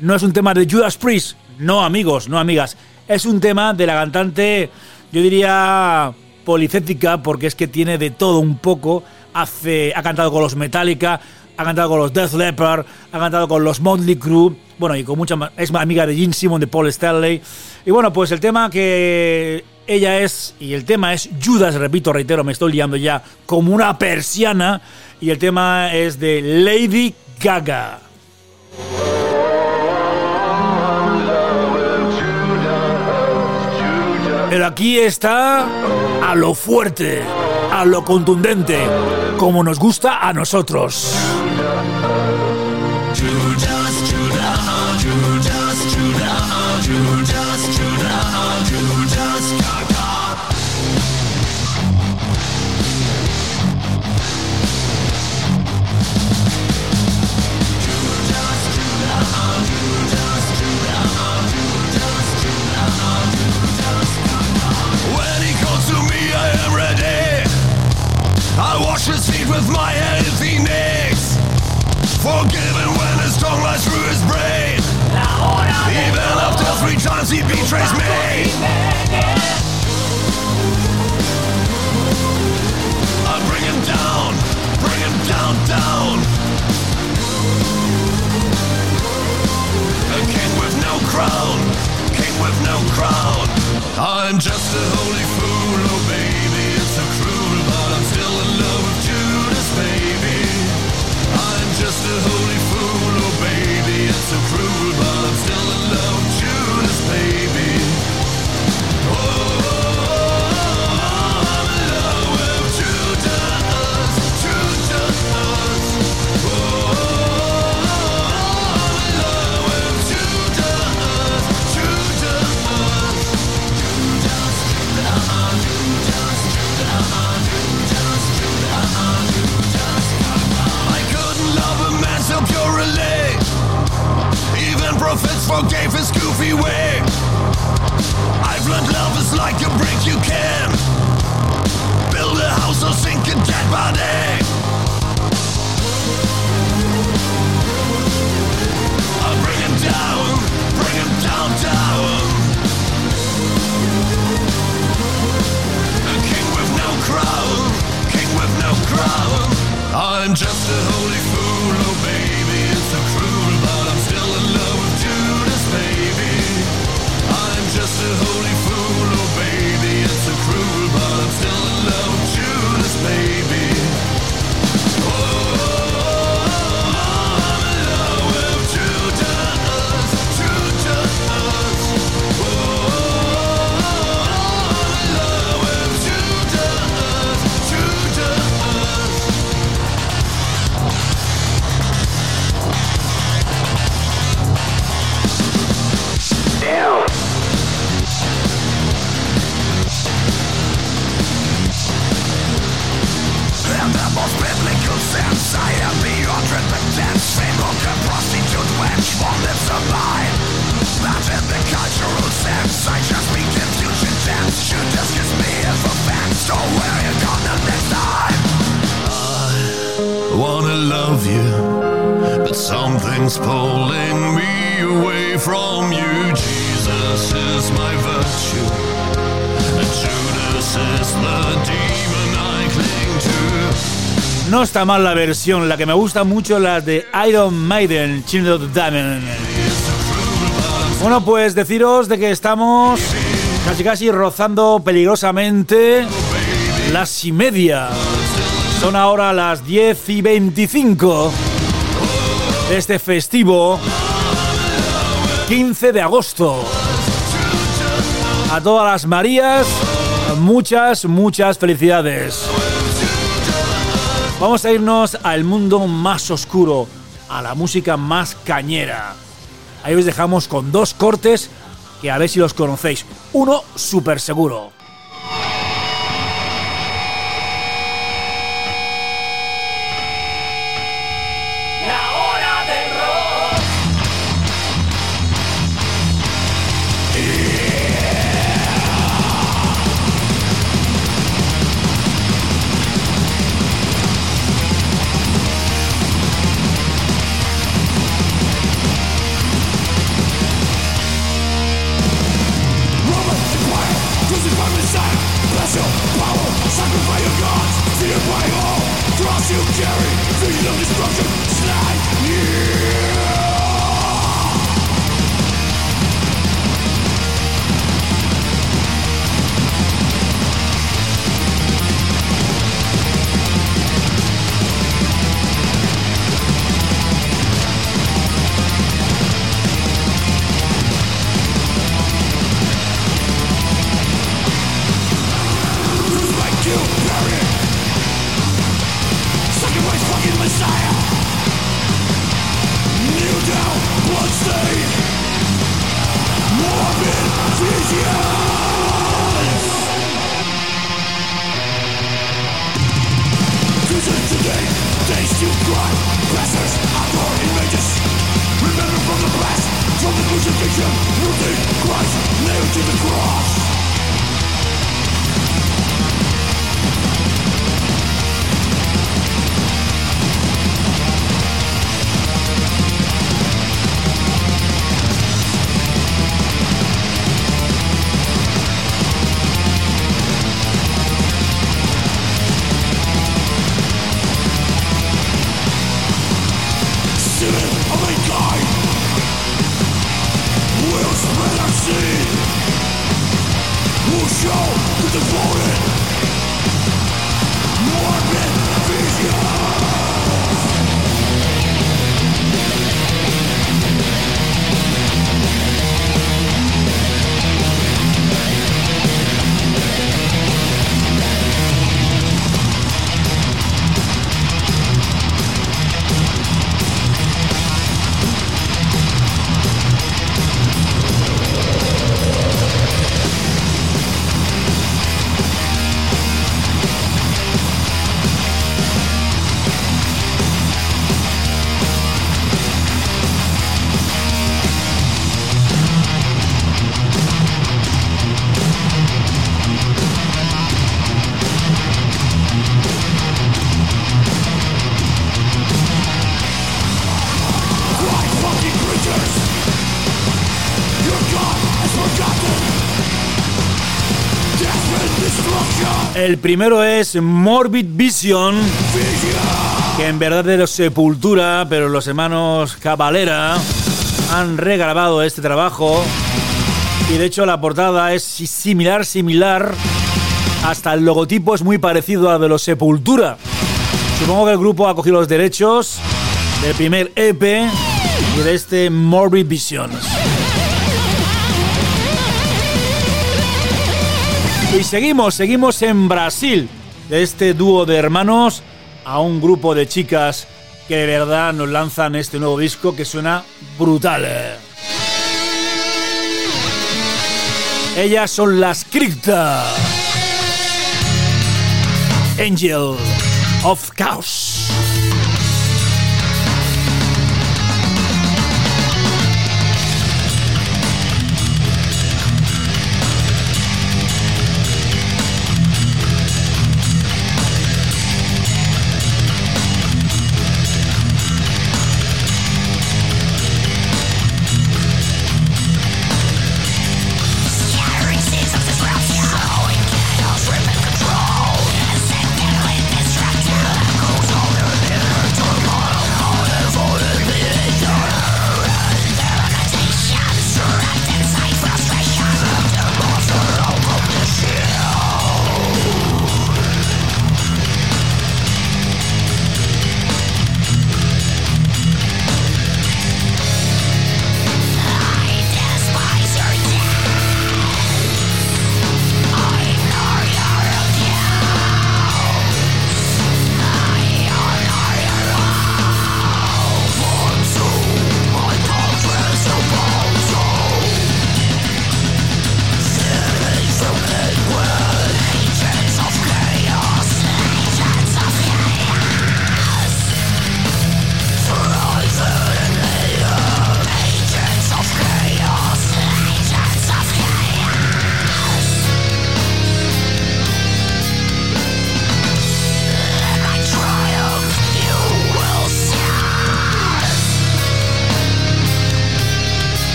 No es un tema de Judas Priest, no amigos, no amigas, es un tema de la cantante, yo diría policética, porque es que tiene de todo un poco ha cantado con los Metallica, ha cantado con los Death Leppard, ha cantado con los Motley Crue, bueno, y con mucha es amiga de Gene Simon, de Paul Stanley. Y bueno, pues el tema que ella es, y el tema es Judas, repito, reitero, me estoy liando ya, como una persiana, y el tema es de Lady Gaga. Pero aquí está a lo fuerte a lo contundente, como nos gusta a nosotros. With my healthiness. Forgiven when his tongue lies through his brain. Even after three times he betrays me. I bring him down, bring him down, down. A king with no crown, king with no crown. I'm just a holy fool, oh a holy fool, oh baby, it's a cruel, está mal la versión, la que me gusta mucho la de Iron Maiden, Children of Diamond. Bueno, pues deciros de que estamos casi casi rozando peligrosamente las y media. Son ahora las 10 y 25 de este festivo 15 de agosto. A todas las Marías, muchas, muchas felicidades. Vamos a irnos al mundo más oscuro, a la música más cañera. Ahí os dejamos con dos cortes que a ver si los conocéis. Uno súper seguro. El primero es Morbid Vision, que en verdad de los Sepultura, pero los hermanos Cavalera han regrabado este trabajo. Y de hecho la portada es similar, similar. Hasta el logotipo es muy parecido al de los Sepultura. Supongo que el grupo ha cogido los derechos del primer EP y de este Morbid Vision. Y seguimos, seguimos en Brasil, de este dúo de hermanos a un grupo de chicas que de verdad nos lanzan este nuevo disco que suena brutal. Ellas son las Cripta. Angel of Chaos.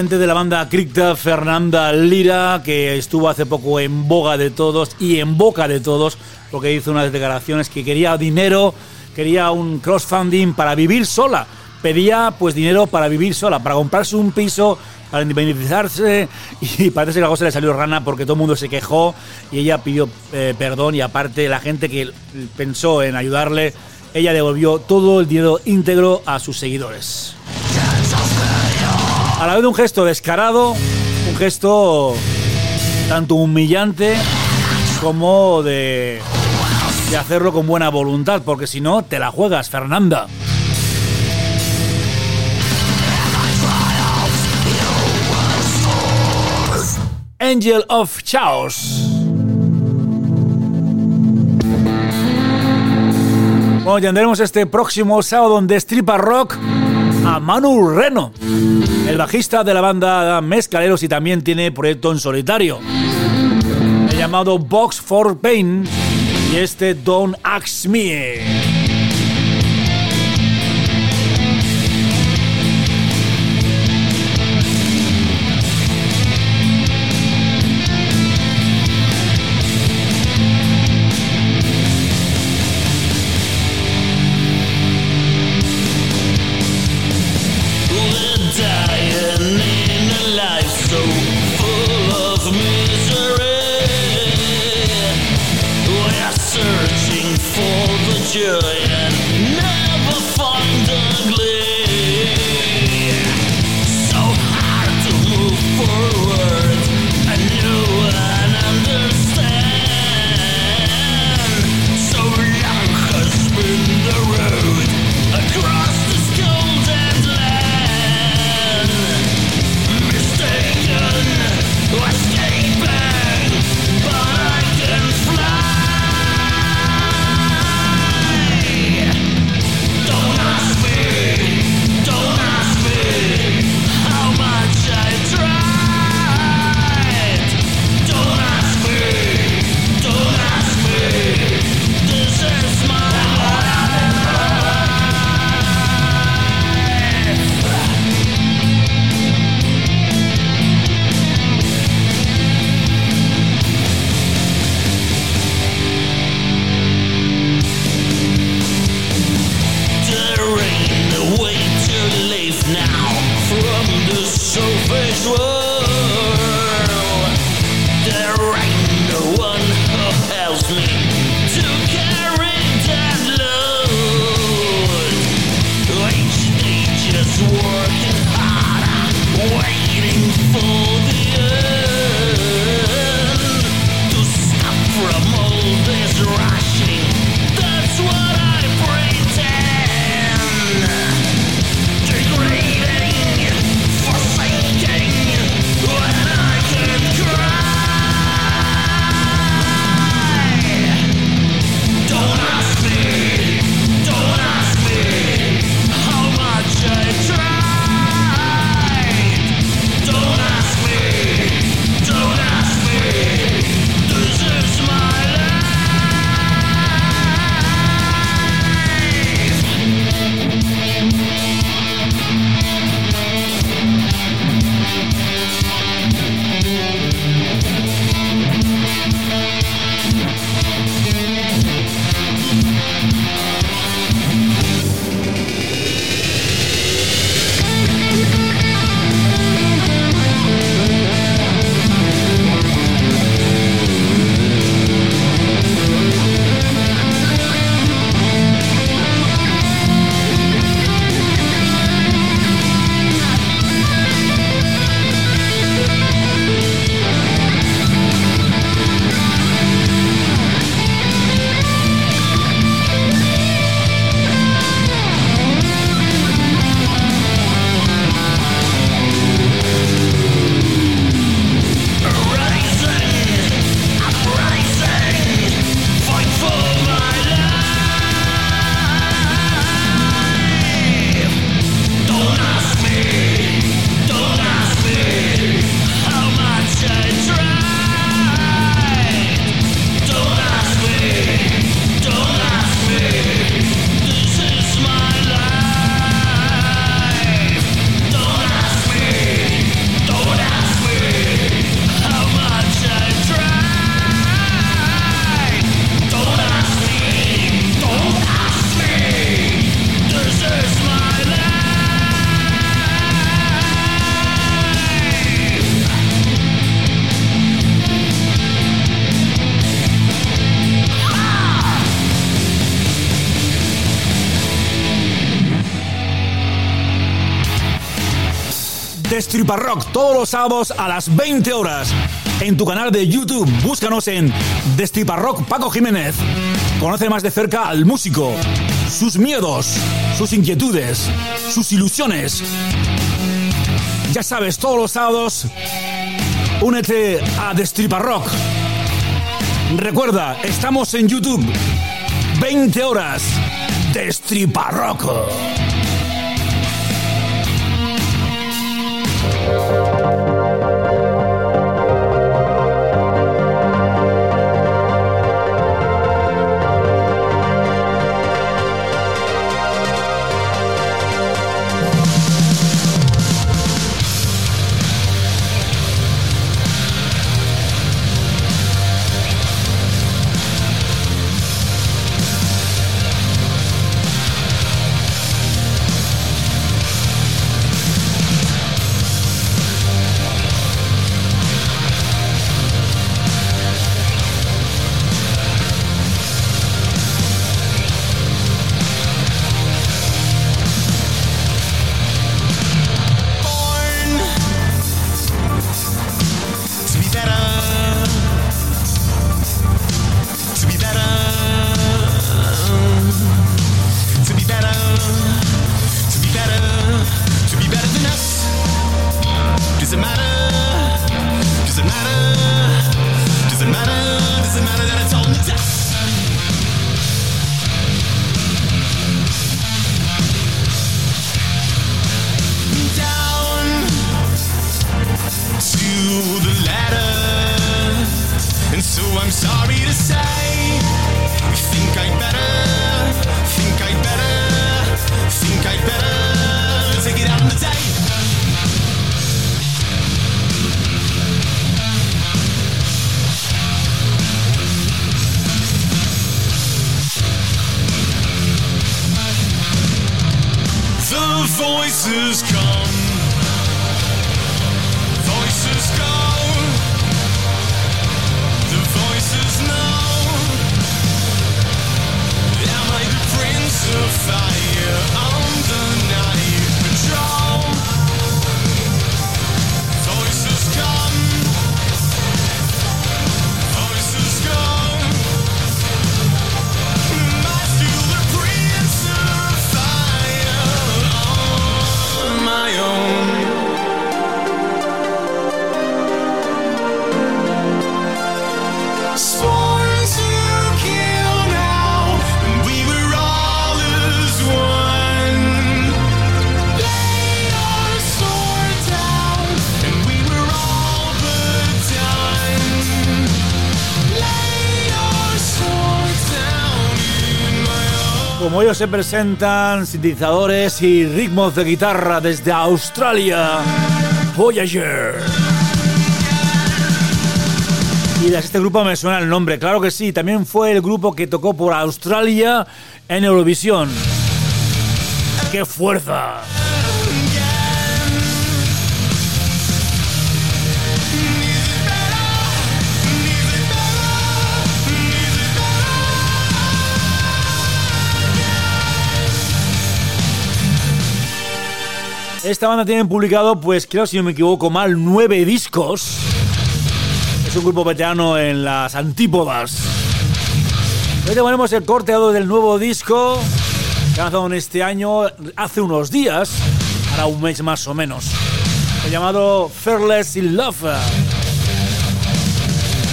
Frente de la banda Cripta, Fernanda Lira, que estuvo hace poco en boga de todos y en boca de todos, porque hizo unas declaraciones que quería dinero, quería un crowdfunding para vivir sola. Pedía pues dinero para vivir sola, para comprarse un piso, para independizarse (laughs) y parece que la cosa le salió rana porque todo el mundo se quejó y ella pidió eh, perdón y aparte la gente que pensó en ayudarle, ella devolvió todo el dinero íntegro a sus seguidores. A la vez de un gesto descarado, un gesto tanto humillante como de, hacerlo con buena voluntad, porque si no, te la juegas, Fernanda. Angel of Chaos. Bueno, tendremos este próximo sábado en Destripa Rock a Manu Reno, el bajista de la banda Mezcaleros y también tiene proyecto en solitario, llamado Box for Pain y este Don't Ask Me. Rock todos los sábados a las 20 horas. En tu canal de YouTube, búscanos en Destripa Rock Paco Jiménez. Conoce más de cerca al músico, sus miedos, sus inquietudes, sus ilusiones. Ya sabes, todos los sábados, únete a Destripa Rock. Recuerda, estamos en YouTube. 20 horas. Destripa Como ellos se presentan, sintetizadores y ritmos de guitarra desde Australia, Voyager. Y de este grupo me suena el nombre, claro que sí, también fue el grupo que tocó por Australia en Eurovisión. ¡Qué fuerza! Esta banda tiene publicado, pues creo si no me equivoco mal, nueve discos. Es un grupo veterano en las antípodas. Hoy te ponemos el corteado del nuevo disco que lanzado en este año, hace unos días, ahora un mes más o menos. El llamado Fearless in Love.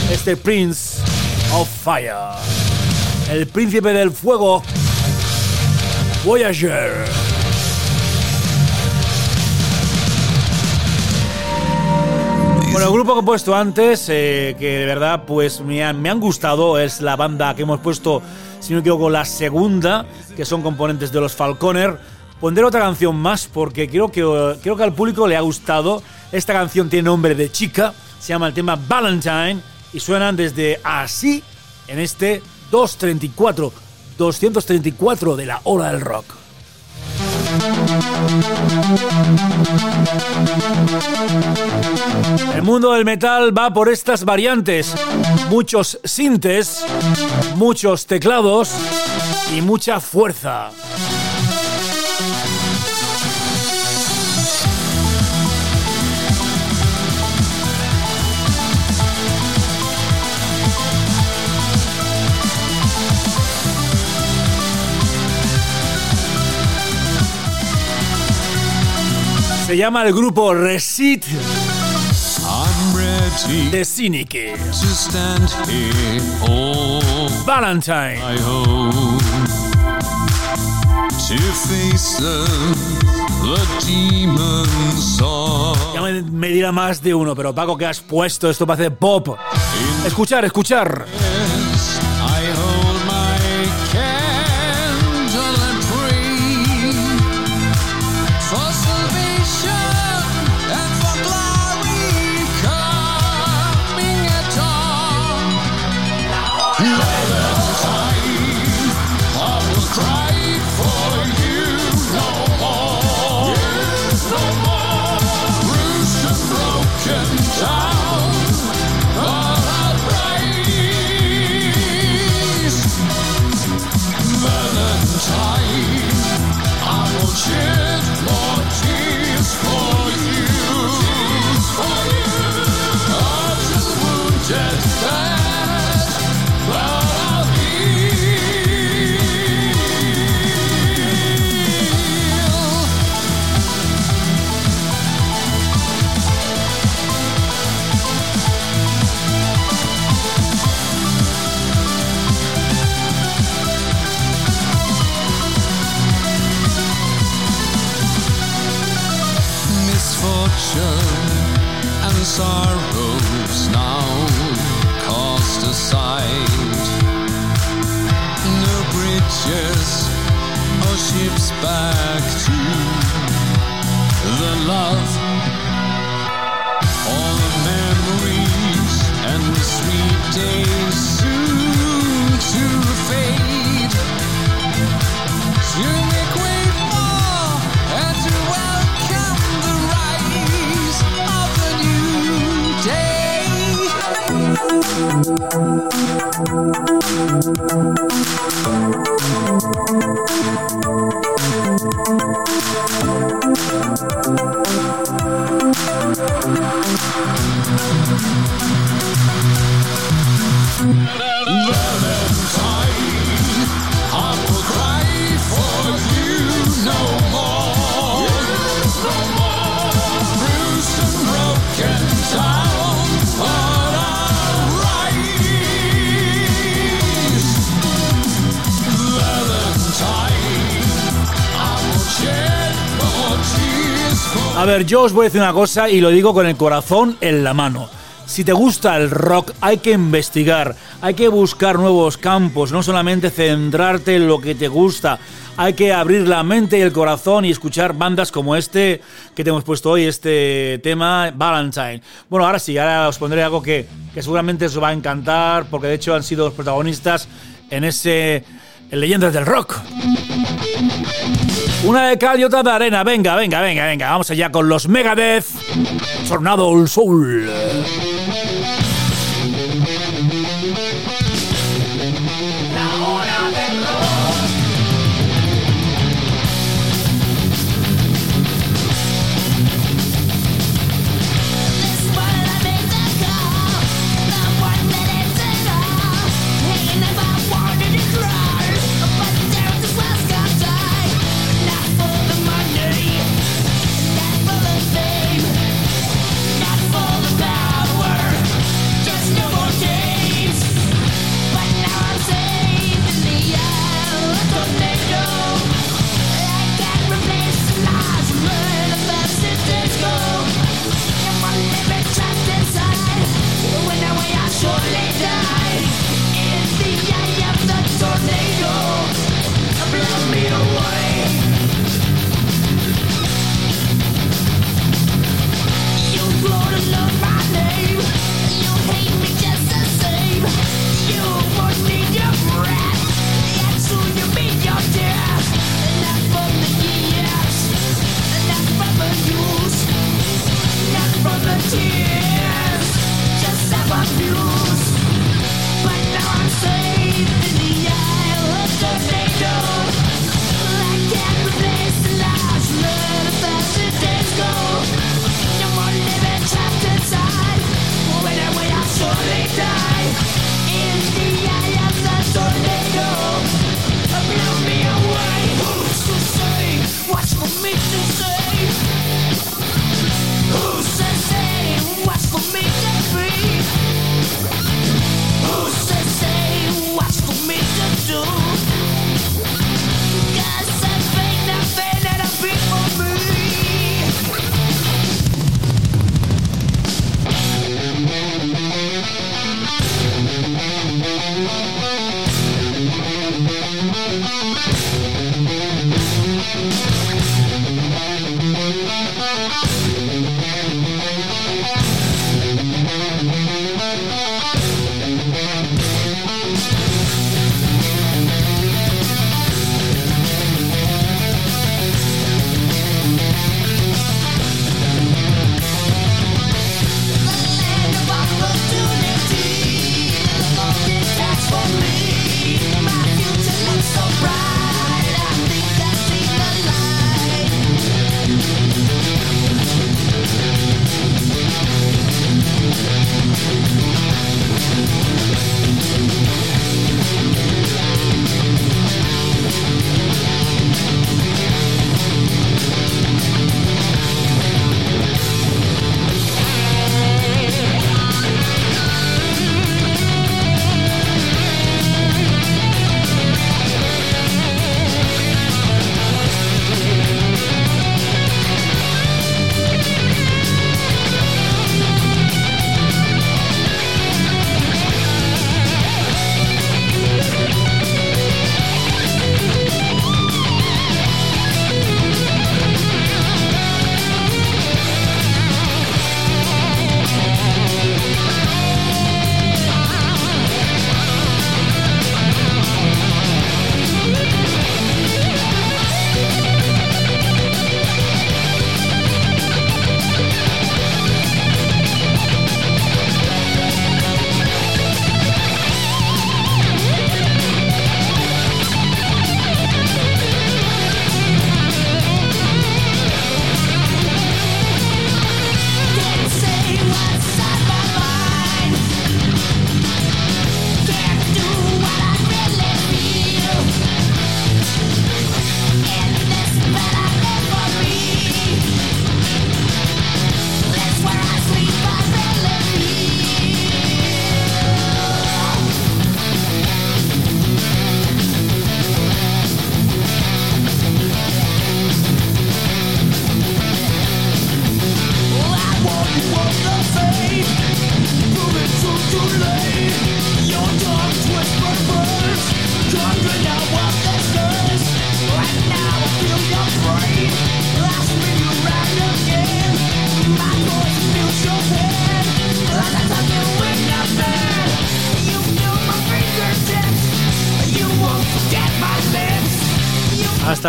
Este Prince of Fire. El príncipe del fuego. Voyager. Bueno, el grupo que he puesto antes, eh, que de verdad pues me han, me han gustado, es la banda que hemos puesto, si no me equivoco, la segunda, que son componentes de los Falconer. Pondré otra canción más porque creo que, creo que al público le ha gustado. Esta canción tiene nombre de chica, se llama el tema Valentine y suenan desde así en este 234, 234 de la hora del rock. El mundo del metal va por estas variantes. Muchos sintes, muchos teclados y mucha fuerza. Se llama el grupo Resit de Cynic. all Valentine. I hope to face the, the demons of Ya me, me dirá más de uno, pero Paco, ¿qué has puesto? Esto parece pop. Escuchar, escuchar. Sorrows now cast aside. No bridges or ships back to the love. All the memories and the sweet days soon to fade to day. Valentine, A ver, yo os voy a decir una cosa y lo digo con el corazón en la mano. Si te gusta el rock, hay que investigar, hay que buscar nuevos campos, no solamente centrarte en lo que te gusta. Hay que abrir la mente y el corazón y escuchar bandas como este que te hemos puesto hoy, este tema, Valentine. Bueno, ahora sí, ahora os pondré algo que, que seguramente os va a encantar, porque de hecho han sido los protagonistas en ese en Leyendas del Rock. Una de cal y otra de arena. Venga, venga, venga, venga. Vamos allá con los Megadeth. Tornado el Soul. we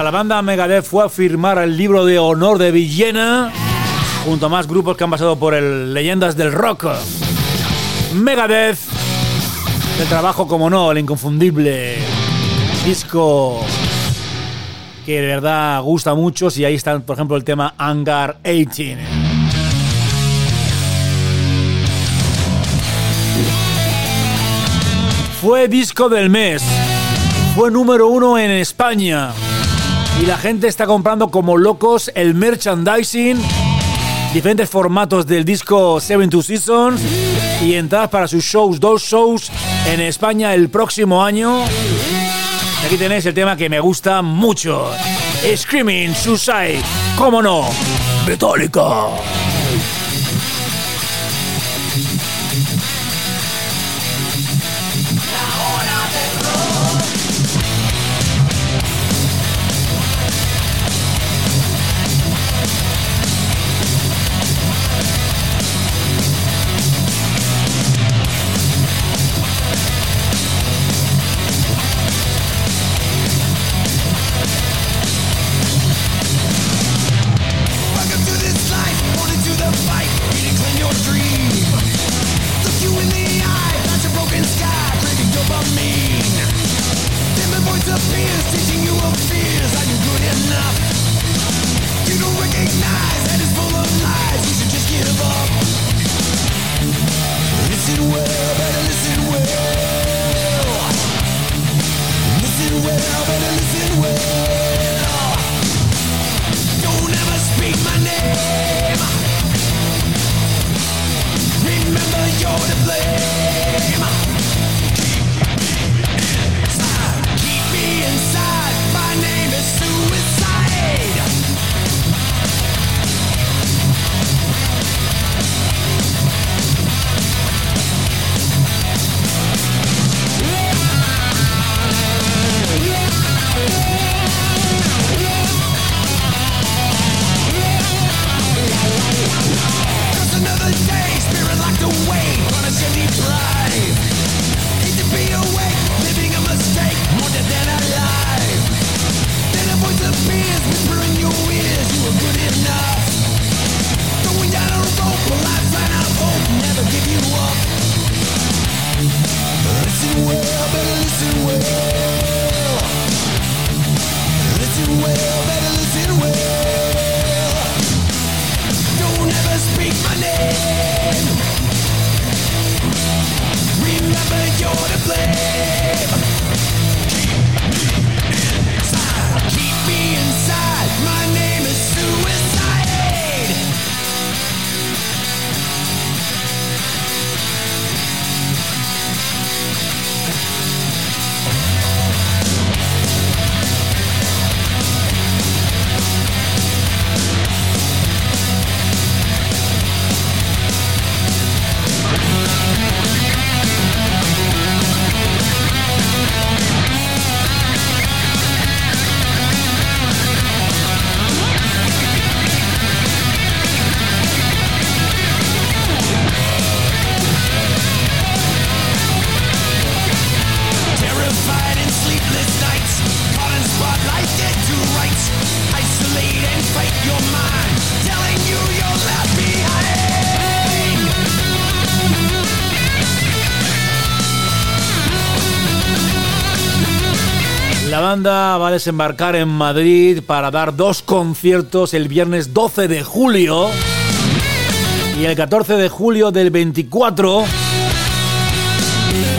la banda Megadeth fue a firmar el libro de honor de Villena junto a más grupos que han pasado por el Leyendas del Rock. Megadeth, el trabajo como no, el inconfundible disco que de verdad gusta mucho y ahí está por ejemplo el tema Hangar 18. Fue disco del mes. Fue número uno en España. Y la gente está comprando como locos el merchandising, diferentes formatos del disco Seven Two Seasons y entradas para sus shows, dos shows en España el próximo año. Y aquí tenéis el tema que me gusta mucho. Screaming Suicide, cómo no, Metallica. Va a desembarcar en Madrid para dar dos conciertos el viernes 12 de julio y el 14 de julio del 24.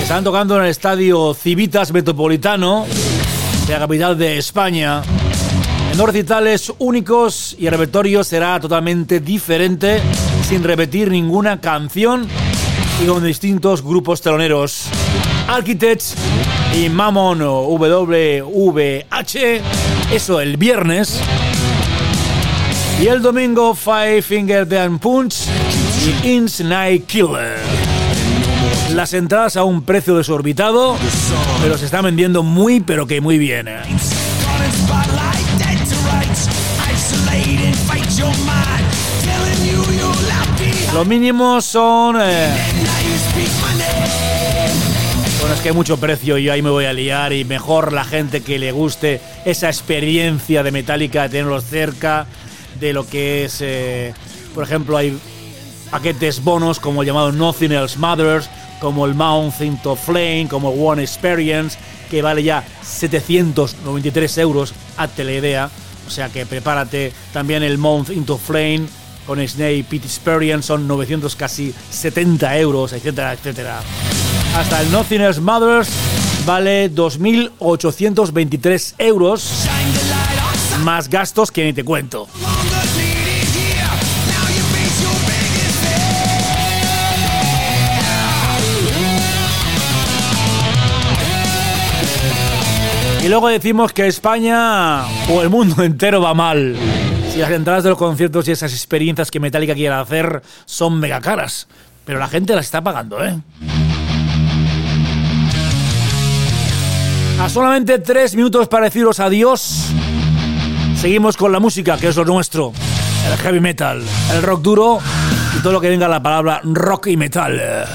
Están tocando en el estadio Civitas Metropolitano de la capital de España. En dos recitales únicos y el repertorio será totalmente diferente, sin repetir ninguna canción y con distintos grupos teloneros. Architects y Mammon WVH, eso el viernes. Y el domingo Five Finger Death Punch y Ins Night Killer. Las entradas a un precio desorbitado, pero se están vendiendo muy, pero que muy bien. Dead behind. Los mínimos son... eh, Bueno, es que hay mucho precio y yo ahí me voy a liar y mejor la gente que le guste esa experiencia de Metallica, tenerlos cerca, de lo que es, eh, por ejemplo, hay paquetes bonos como el llamado Nothing Else Matters, como el Mount into Flame, como One Experience, que vale ya 793 euros, hazte la idea. O sea que prepárate también el Mount into Flame con Snake Pit Experience, son 900 casi 70 euros, etcétera, etcétera. Hasta el Nothing Else Matters vale 2.823 euros, más gastos que ni te cuento. Y luego decimos que España o el mundo (laughs) entero va mal. Si las entradas de los conciertos y esas experiencias que Metallica quiere hacer son mega caras. Pero la gente las está pagando, ¿eh? A solamente tres minutos para deciros adiós. Seguimos con la música, que es lo nuestro. El heavy metal, el rock duro y todo lo que venga la palabra rock y metal.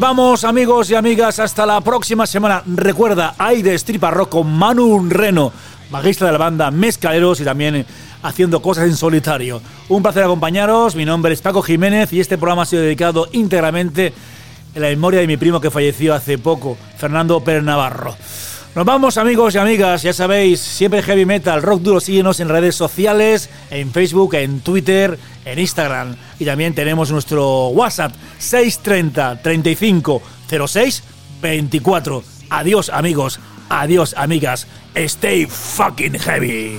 Vamos, amigos y amigas, hasta la próxima semana. Recuerda, hay de Rock con Manu Reno, bajista de la banda Mezcaleros y también eh, haciendo cosas en solitario. Un placer acompañaros. Mi nombre es Paco Jiménez y este programa ha sido dedicado íntegramente en la memoria de mi primo que falleció hace poco, Fernando Pérez Navarro. Nos vamos amigos y amigas, ya sabéis, siempre heavy metal, rock duro, síguenos en redes sociales, en Facebook, en Twitter, en Instagram y también tenemos nuestro WhatsApp 630 35 06 24. Adiós amigos, adiós amigas, stay fucking heavy.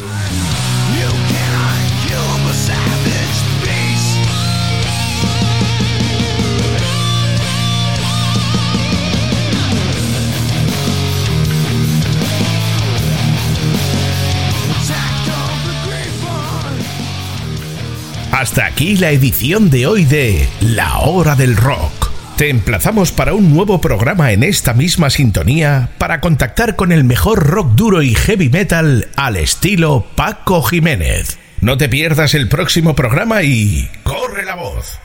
Hasta aquí la edición de hoy de La Hora del Rock. Te emplazamos para un nuevo programa en esta misma sintonía para contactar con el mejor rock duro y heavy metal al estilo Paco Jiménez. No te pierdas el próximo programa y corre la voz.